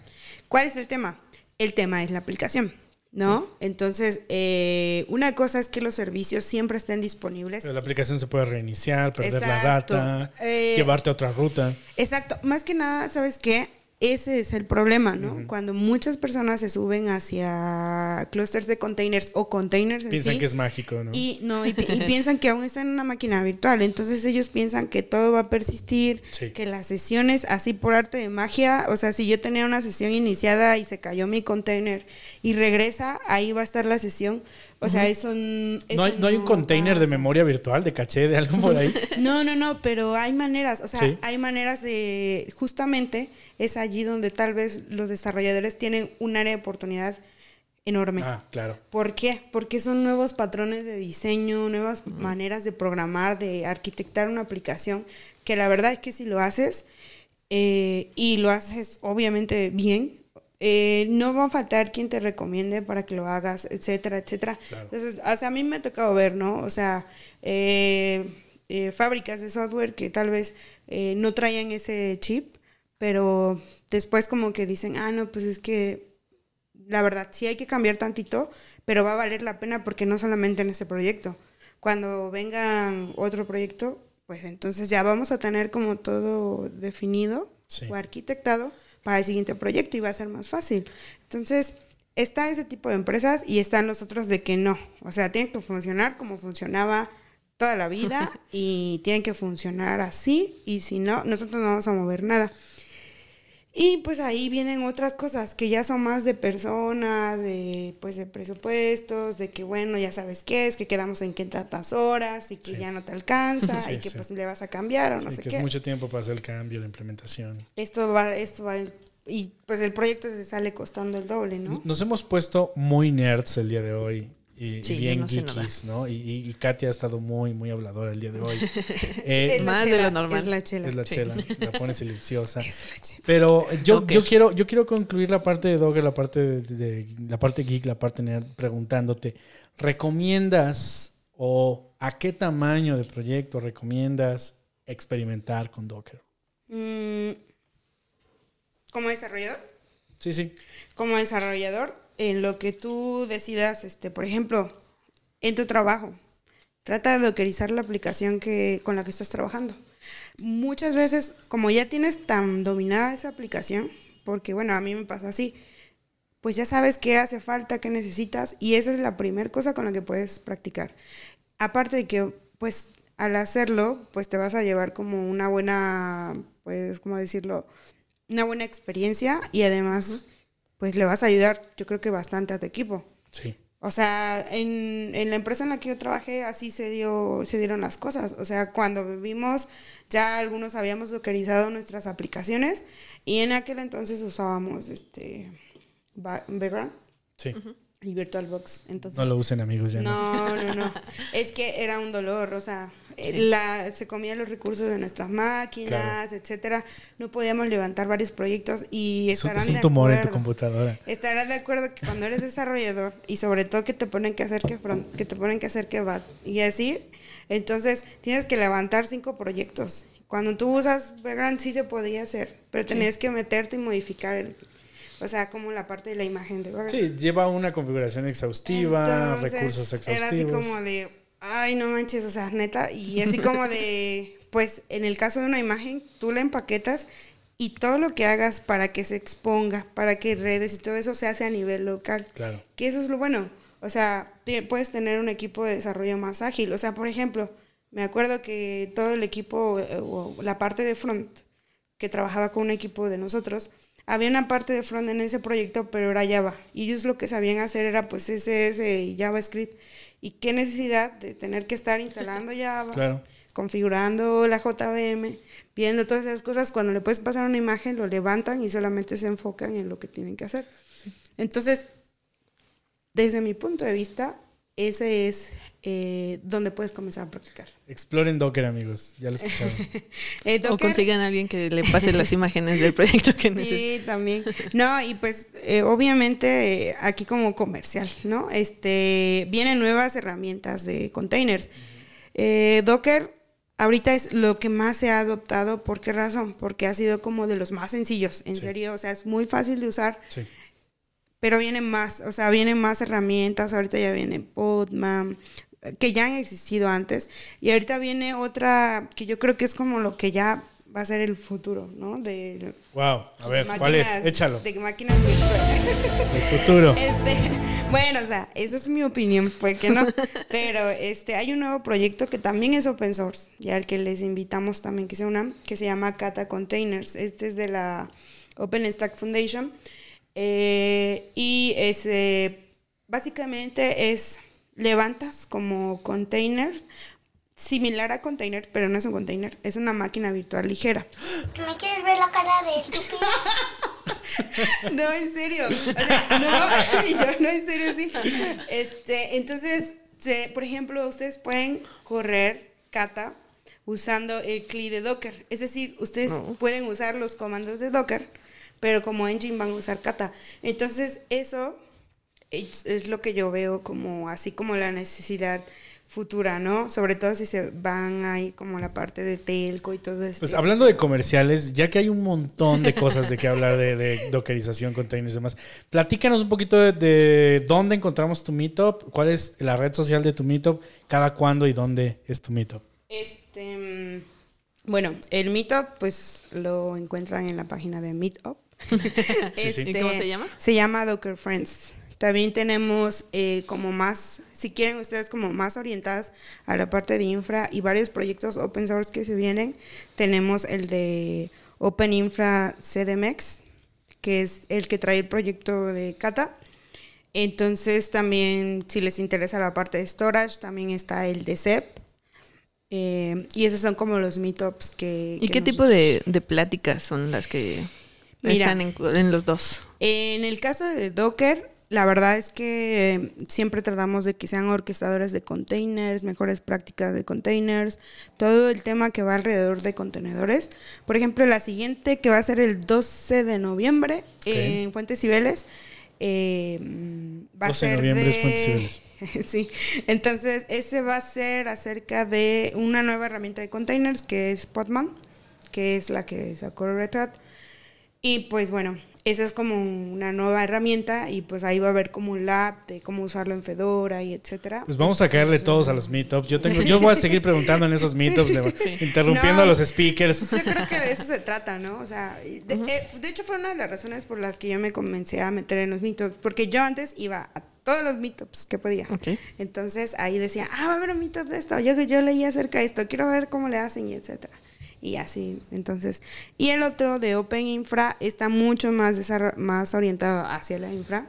¿Cuál es el tema? El tema es la aplicación, ¿no? Entonces, eh, una cosa es que los servicios siempre estén disponibles. pero la aplicación se puede reiniciar, perder la data, Eh, llevarte a otra ruta. Exacto, más que nada, ¿sabes qué? Ese es el problema, ¿no? Cuando muchas personas se suben hacia clusters de containers o containers en Piensan sí, que es mágico, ¿no? y no y, y piensan que aún están en una máquina virtual, entonces ellos piensan que todo va a persistir, Sí. que las sesiones así por arte de magia, o sea, si yo tenía una sesión iniciada y se cayó mi container y regresa, ahí va a estar la sesión. O sea, eso, n- no, hay, eso no hay un container de memoria virtual, de caché, de algo por ahí. No, no, no, pero hay maneras, o sea, Sí. hay maneras de, justamente es allí donde tal vez los desarrolladores tienen un área de oportunidad enorme. ah, claro. ¿Por qué? Porque son nuevos patrones de diseño, nuevas maneras de programar, de arquitectar una aplicación, que la verdad es que si lo haces eh, y lo haces obviamente bien, eh, no va a faltar quien te recomiende para que lo hagas, etcétera, etcétera. Claro. Entonces, o sea, a mí me ha tocado ver, ¿no? O sea, eh, fábricas de software que tal vez no traían ese chip, pero después como que dicen, ah, no, pues es que la verdad sí hay que cambiar tantito, pero va a valer la pena porque no solamente en este proyecto. Cuando vengan otro proyecto, pues entonces ya vamos a tener como todo definido Sí. o arquitectado para el siguiente proyecto y va a ser más fácil. Entonces, está ese tipo de empresas y están los otros de que no. O sea, tienen que funcionar como funcionaba toda la vida y tienen que funcionar así y si no, nosotros no vamos a mover nada. Y pues ahí vienen otras cosas que ya son más de personas, de pues de presupuestos, de que bueno, ya sabes qué es, que quedamos en que tantas horas y que Sí. ya no te alcanza Sí, y que sí. pues le vas a cambiar o no sé que qué. es mucho tiempo para hacer el cambio, la implementación. Esto va, esto va y pues el proyecto se sale costando el doble, ¿no? Nos hemos puesto muy nerds el día de hoy. Y, Sí, bien no geekies, ¿no? Y, y- y Katia ha estado muy, muy habladora el día de hoy. Eh, Es Más de lo normal. Es la chela. es la Sí. chela, la pone silenciosa. Es la chela. Pero yo, yo quiero, yo quiero concluir la parte de Dogger, la parte de, de- la parte geek, la parte nerd, preguntándote, ¿recomiendas o a qué tamaño de proyecto recomiendas experimentar con Docker? Mm, como desarrollador, Sí, sí. como desarrollador, en lo que tú decidas, este, por ejemplo, en tu trabajo, trata de dockerizar la aplicación que, con la que estás trabajando. Muchas veces, como ya tienes tan dominada esa aplicación, porque bueno, a mí me pasa así, pues ya sabes qué hace falta, qué necesitas, y esa es la primera cosa con la que puedes practicar. Aparte de que, pues, al hacerlo, pues te vas a llevar como una buena, pues, ¿cómo decirlo? Una buena experiencia y además, pues le vas a ayudar, yo creo que bastante a tu equipo. Sí. O sea, en, en la empresa en la que yo trabajé así se dio se dieron las cosas. O sea, cuando vivimos ya algunos habíamos dockerizado nuestras aplicaciones y en aquel entonces usábamos este ba- background Sí. y VirtualBox. Entonces No lo usen, amigos, ya no. no, no, no. Es que era un dolor, o sea, eh, la, se comían los recursos de nuestras máquinas, Claro. etcétera. No podíamos levantar varios proyectos y Es un, estarán es un de tumor en tu acuerdo. computadora. Estarás de acuerdo que cuando eres desarrollador y sobre todo que te ponen que hacer que front, que te ponen que hacer que back y así, entonces tienes que levantar cinco proyectos. Cuando tú usas background sí se podía hacer, pero tenías que meterte y modificar el, o sea, como la parte de la imagen de background. Sí, lleva una configuración exhaustiva, Entonces, recursos Era así exhaustivos. como de, ay, no manches, o sea, neta, y así como de, pues en el caso de una imagen, tú la empaquetas y todo lo que hagas para que se exponga, para que redes y todo eso se hace a nivel local. Claro. Que eso es lo bueno. O sea, puedes tener un equipo de desarrollo más ágil. O sea, por ejemplo, me acuerdo que todo el equipo, eh, o la parte de front, que trabajaba con un equipo de nosotros, había una parte de front en ese proyecto, pero era Java. Y ellos lo que sabían hacer era pues CSS y JavaScript. Y qué necesidad de tener que estar instalando Java, Claro. configurando la JVM, viendo todas esas cosas. Cuando le puedes pasar una imagen, lo levantan y solamente se enfocan en lo que tienen que hacer. Entonces, desde mi punto de vista, ese es eh, donde puedes comenzar a practicar. Exploren Docker, amigos. Ya lo escucharon. Eh, O consigan a alguien que le pase las imágenes del proyecto que necesiten. Sí, también. No, y pues eh, obviamente eh, aquí como comercial, ¿no? Este, vienen nuevas herramientas de containers. Eh, Docker ahorita es lo que más se ha adoptado. ¿Por qué razón? Porque ha sido como de los más sencillos, en Sí. serio. O sea, es muy fácil de usar, Sí. Pero vienen más, o sea, vienen más herramientas. Ahorita ya viene Podman, que ya han existido antes. Y ahorita viene otra que yo creo que es como lo que ya va a ser el futuro, ¿no? De Wow. A ver, máquinas- ¿cuál es? Échalo. De máquinas virtuales. El futuro. Este, bueno, o sea, esa es mi opinión, pues que no. Pero este, hay un nuevo proyecto que también es open source, y al que les invitamos también que se unan, que se llama Kata Containers. Este es de la OpenStack Foundation. Eh, y es, eh, básicamente es, levantas como container, similar a container, pero no es un container, es una máquina virtual ligera. ¿Me quieres ver la cara de estúpido? No, en serio. O sea, no, y yo no, en serio, sí. Este, entonces, se- por ejemplo, ustedes pueden correr kata usando el CLI de Docker. Es decir, ustedes No. pueden usar los comandos de Docker, pero como engine van a usar kata. Entonces, eso es, es lo que yo veo como así como la necesidad futura, ¿no? Sobre todo si se van ahí como la parte de telco y todo eso. Pues hablando de comerciales, ya que hay un montón de cosas de que hablar de, de dockerización, containers y demás, platícanos un poquito de, de dónde encontramos tu meetup, cuál es la red social de tu meetup, cada cuándo y dónde es tu meetup. Este, mm, bueno, el Meetup, pues lo encuentran en la página de Meetup. Este, ¿Y cómo se llama? Se llama Docker Friends. También tenemos eh, como más, si quieren ustedes como más orientadas a la parte de infra y varios proyectos open source que se vienen. Tenemos el de Open Infra CDMX, que es el que trae el proyecto de Kata. Entonces también si les interesa la parte de storage, también está el de CEP. Eh, y esos son como los meetups que... ¿Y que qué tipo nosotros- de, de pláticas son las que Mira. Están en, en los dos. En el caso de Docker, la verdad es que eh, siempre tratamos de que sean orquestadores de containers, mejores prácticas de containers, todo el tema que va alrededor de contenedores. Por ejemplo, la siguiente que va a ser el 12 de noviembre eh, en Fuentes Cibeles. eh, va 12 a de ser noviembre de... es Fuentes Cibeles. sí, entonces ese va a ser acerca de una nueva herramienta de containers que es Podman, que es la que sacó Red Hat. Y pues bueno, esa es como una nueva herramienta y pues ahí va a haber como un lab de cómo usarlo en Fedora y etcétera. Pues vamos a caerle todos a los meetups. Yo tengo, yo voy a seguir preguntando en esos meetups, de- interrumpiendo No. a los speakers. Yo creo que de eso se trata, ¿no? O sea, eh, de hecho fue una de las razones por las que yo me comencé a meter en los meetups, porque yo antes iba a todos los meetups que podía. Entonces ahí decía, ah, va a haber un meetup de esto, yo, yo leí acerca de esto, quiero ver cómo le hacen y etcétera. Y así, entonces. Y el otro de Open Infra está mucho más, más orientado hacia la infra,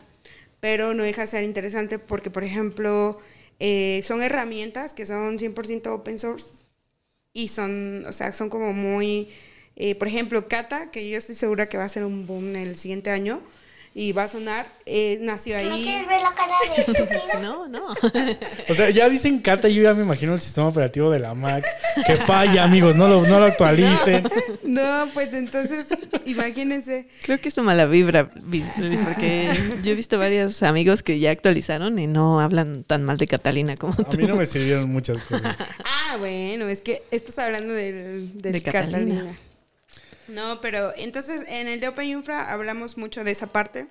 pero no deja de ser interesante porque, por ejemplo, eh, son herramientas que son 100% open source y son, o sea, son como muy, eh, por ejemplo, Kata, que yo estoy segura que va a ser un boom el siguiente año y va a sonar, eh, nació ¿Me ahí. quieres ver la cara de estúpido? No, no. O sea, ya dicen Cata yo ya me imagino el sistema operativo de la Mac. Que falla, amigos, no lo, no lo actualicen. No, pues entonces, imagínense. Creo que es tu mala vibra, Luis, porque yo he visto varios amigos que ya actualizaron y no hablan tan mal de Catalina como A tú. mí no me sirvieron muchas cosas. Ah, bueno, es que estás hablando del, del De Catalina. Catalina. No, pero entonces en el de Open Infra hablamos mucho de esa parte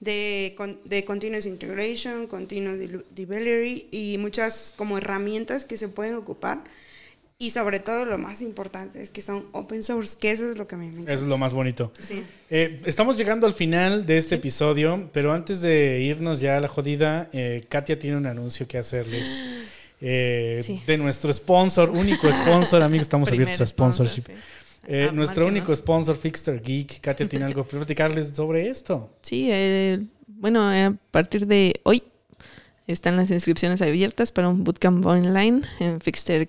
de, de Continuous Integration, Continuous Del- Delivery y muchas como herramientas que se pueden ocupar. Y sobre todo lo más importante es que son open source, que eso es lo que a mí me encanta. Eso es lo más bonito. Sí. Eh, estamos llegando al final de este episodio, pero antes de irnos ya a la jodida, eh, Katia tiene un anuncio que hacerles. eh, Sí. De nuestro sponsor, único sponsor, amigos, estamos abiertos a sponsor, sponsorship. sí. Eh, Ah, nuestro único sponsor, Fixter Geek. Katia tiene algo que platicarles sobre esto. Sí, eh, bueno, eh, a partir de hoy están las inscripciones abiertas para un bootcamp online en Fixter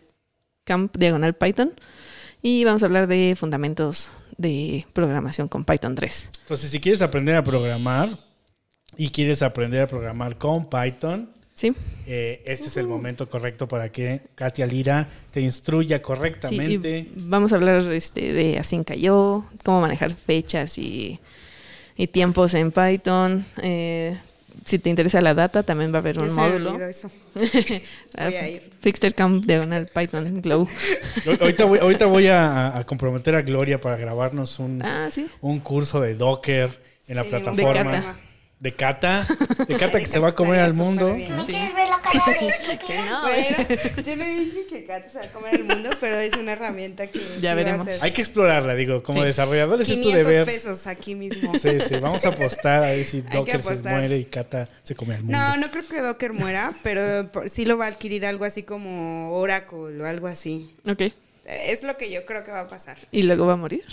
Camp Diagonal Python. Y vamos a hablar de fundamentos de programación con Python 3. Entonces, si quieres aprender a programar y quieres aprender a programar con Python, ¿Sí? eh, este es el momento correcto para que Katia Lira te instruya Sí, correctamente. y vamos a hablar este, de Async.io, cómo manejar fechas y, y tiempos en Python. Eh, si te interesa la data, también va a haber Ya un se módulo. olvidó eso. Voy a ir. Fixter Camp Diagonal Python Glow. Ahorita voy, ahorita voy a, a comprometer a Gloria para grabarnos un, Ah, sí. un curso de Docker en la Sí, plataforma. De Kata. De Cata. De Cata que se va a comer al mundo. ¿Me Sí. quieres ver la cara de? No, Bueno, yo no dije que Kata se va a comer el mundo, pero es una herramienta que sí va a veremos. Hay que explorarla, digo, como Sí. desarrolladores es tu 500 deber. pesos aquí mismo. Sí, sí, vamos a apostar a ver si Docker se muere y Cata se come al mundo. No, no creo que Docker muera, pero por- sí lo va a adquirir algo así como Oracle o algo así. Ok. Es lo que yo creo que va a pasar. Y luego va a morir.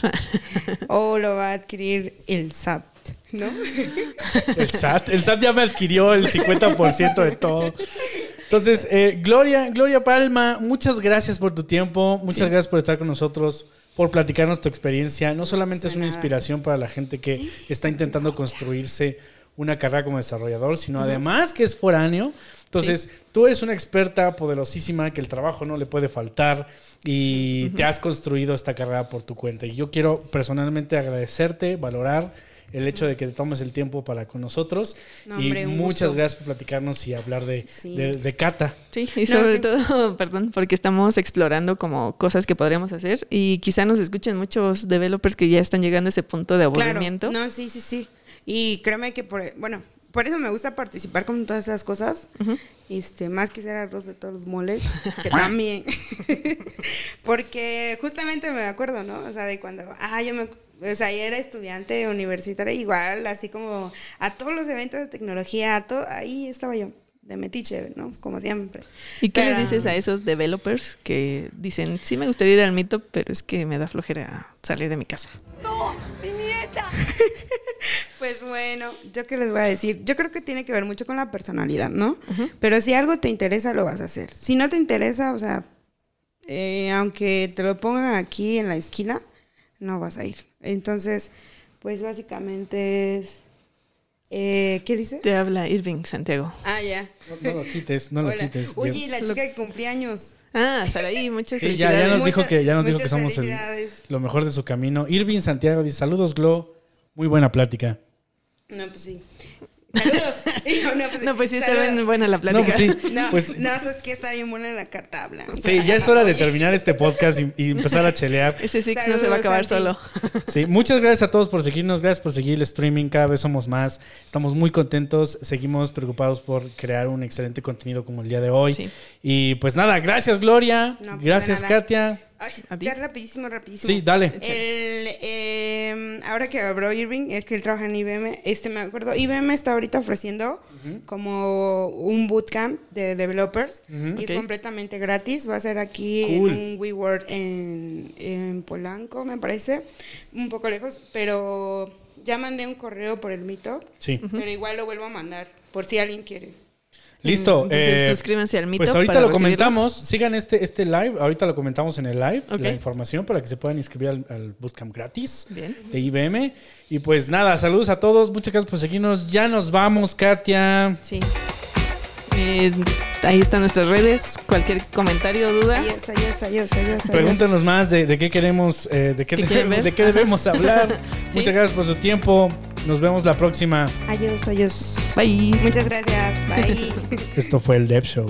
O lo va a adquirir el SAP, ¿no? El SAT, el SAT ya me adquirió el 50% de todo. Entonces, eh, Gloria, Gloria Palma, muchas gracias por tu tiempo, muchas Sí. gracias por estar con nosotros, por platicarnos tu experiencia. No solamente es una nada. inspiración para la gente que está intentando construirse una carrera como desarrollador, sino además que es foráneo. Entonces, tú eres una experta poderosísima que el trabajo no le puede faltar y te has construido esta carrera por tu cuenta. Y yo quiero personalmente agradecerte, valorar el hecho de que te tomes el tiempo para con nosotros. No, y hombre, muchas gusto. gracias por platicarnos y hablar de, Sí. de, de Cata. Sí, y No, sobre sí. todo, perdón, porque estamos explorando como cosas que podríamos hacer y quizá nos escuchen muchos developers que ya están llegando a ese punto de aburrimiento. Claro. No, sí, sí, sí. Y créeme que por, bueno, por eso me gusta participar con todas esas cosas. Este, más que ser arroz de todos los moles, que también. Porque justamente me acuerdo, ¿no? O sea, de cuando, ah, yo me, o sea, yo era estudiante universitaria, igual, así como a todos los eventos de tecnología, a todo, ahí estaba yo, de metiche, ¿no? Como siempre. ¿Y qué le Pero- dices a esos developers que dicen, sí me gustaría ir al meetup, pero es que me da flojera salir de mi casa? Pues bueno, yo qué les voy a decir. Yo creo que tiene que ver mucho con la personalidad, ¿no? Pero si algo te interesa, lo vas a hacer. Si no te interesa, o sea, eh, aunque te lo pongan aquí en la esquina, no vas a ir. Entonces, pues básicamente es... eh, ¿Qué dice? Te habla Irving Santiago. Ah, ya. No, no lo quites, no lo quites. Oye, la chica que cumplía años. Ah, Saraí, muchas Sí, ya, felicidades. ya nos Muchas- dijo que, ya nos dijo que somos el- lo mejor de su camino. Irving Santiago dice, saludos, Glo. Muy buena plática. No, pues sí. Saludos. Yo, no, pues, No, pues sí, está saludos. bien buena la plática. No, pues sí. No, Pues- no, eso es que está bien buena la carta habla. Sí, ya es hora de terminar este podcast y, y empezar a chelear. Ese Six no se va a Saludos, acabar Santi. solo. Sí, muchas gracias a todos por seguirnos, gracias por seguir el streaming, cada vez somos más, estamos muy contentos, seguimos preocupados por crear un excelente contenido como el día de hoy. Sí. Y pues nada, gracias Gloria, No, pues, gracias. Katia. Ay, ¿A ti? ya rapidísimo, rapidísimo. Sí, dale. El, eh, ahora que habló Irving, es que él trabaja en IBM, este me acuerdo, IBM está ahorita ofreciendo como un bootcamp de developers y es completamente gratis. Va a ser aquí Cool. en un WeWork en, en Polanco, me parece, un poco lejos, pero ya mandé un correo por el Meetup, Sí, pero igual lo vuelvo a mandar por si alguien quiere. Listo. Entonces, eh, suscríbanse al mito. Pues ahorita para lo recibirlo. comentamos, sigan este, este live, ahorita lo comentamos en el live, la información para que se puedan inscribir al, al bootcamp gratis Bien. de IBM. Y pues nada, saludos a todos, muchas gracias por seguirnos, ya nos vamos Katia. Sí. Eh, ahí están nuestras redes. Cualquier comentario o duda. Adiós, adiós, adiós, adiós. Pregúntanos más de, de qué queremos, eh, de, qué ¿Qué debemos, quieren ver? de qué debemos hablar. Sí. Muchas gracias por su tiempo. Nos vemos la próxima. Adiós, adiós. Bye. Muchas gracias. Bye. Esto fue el Dev Show.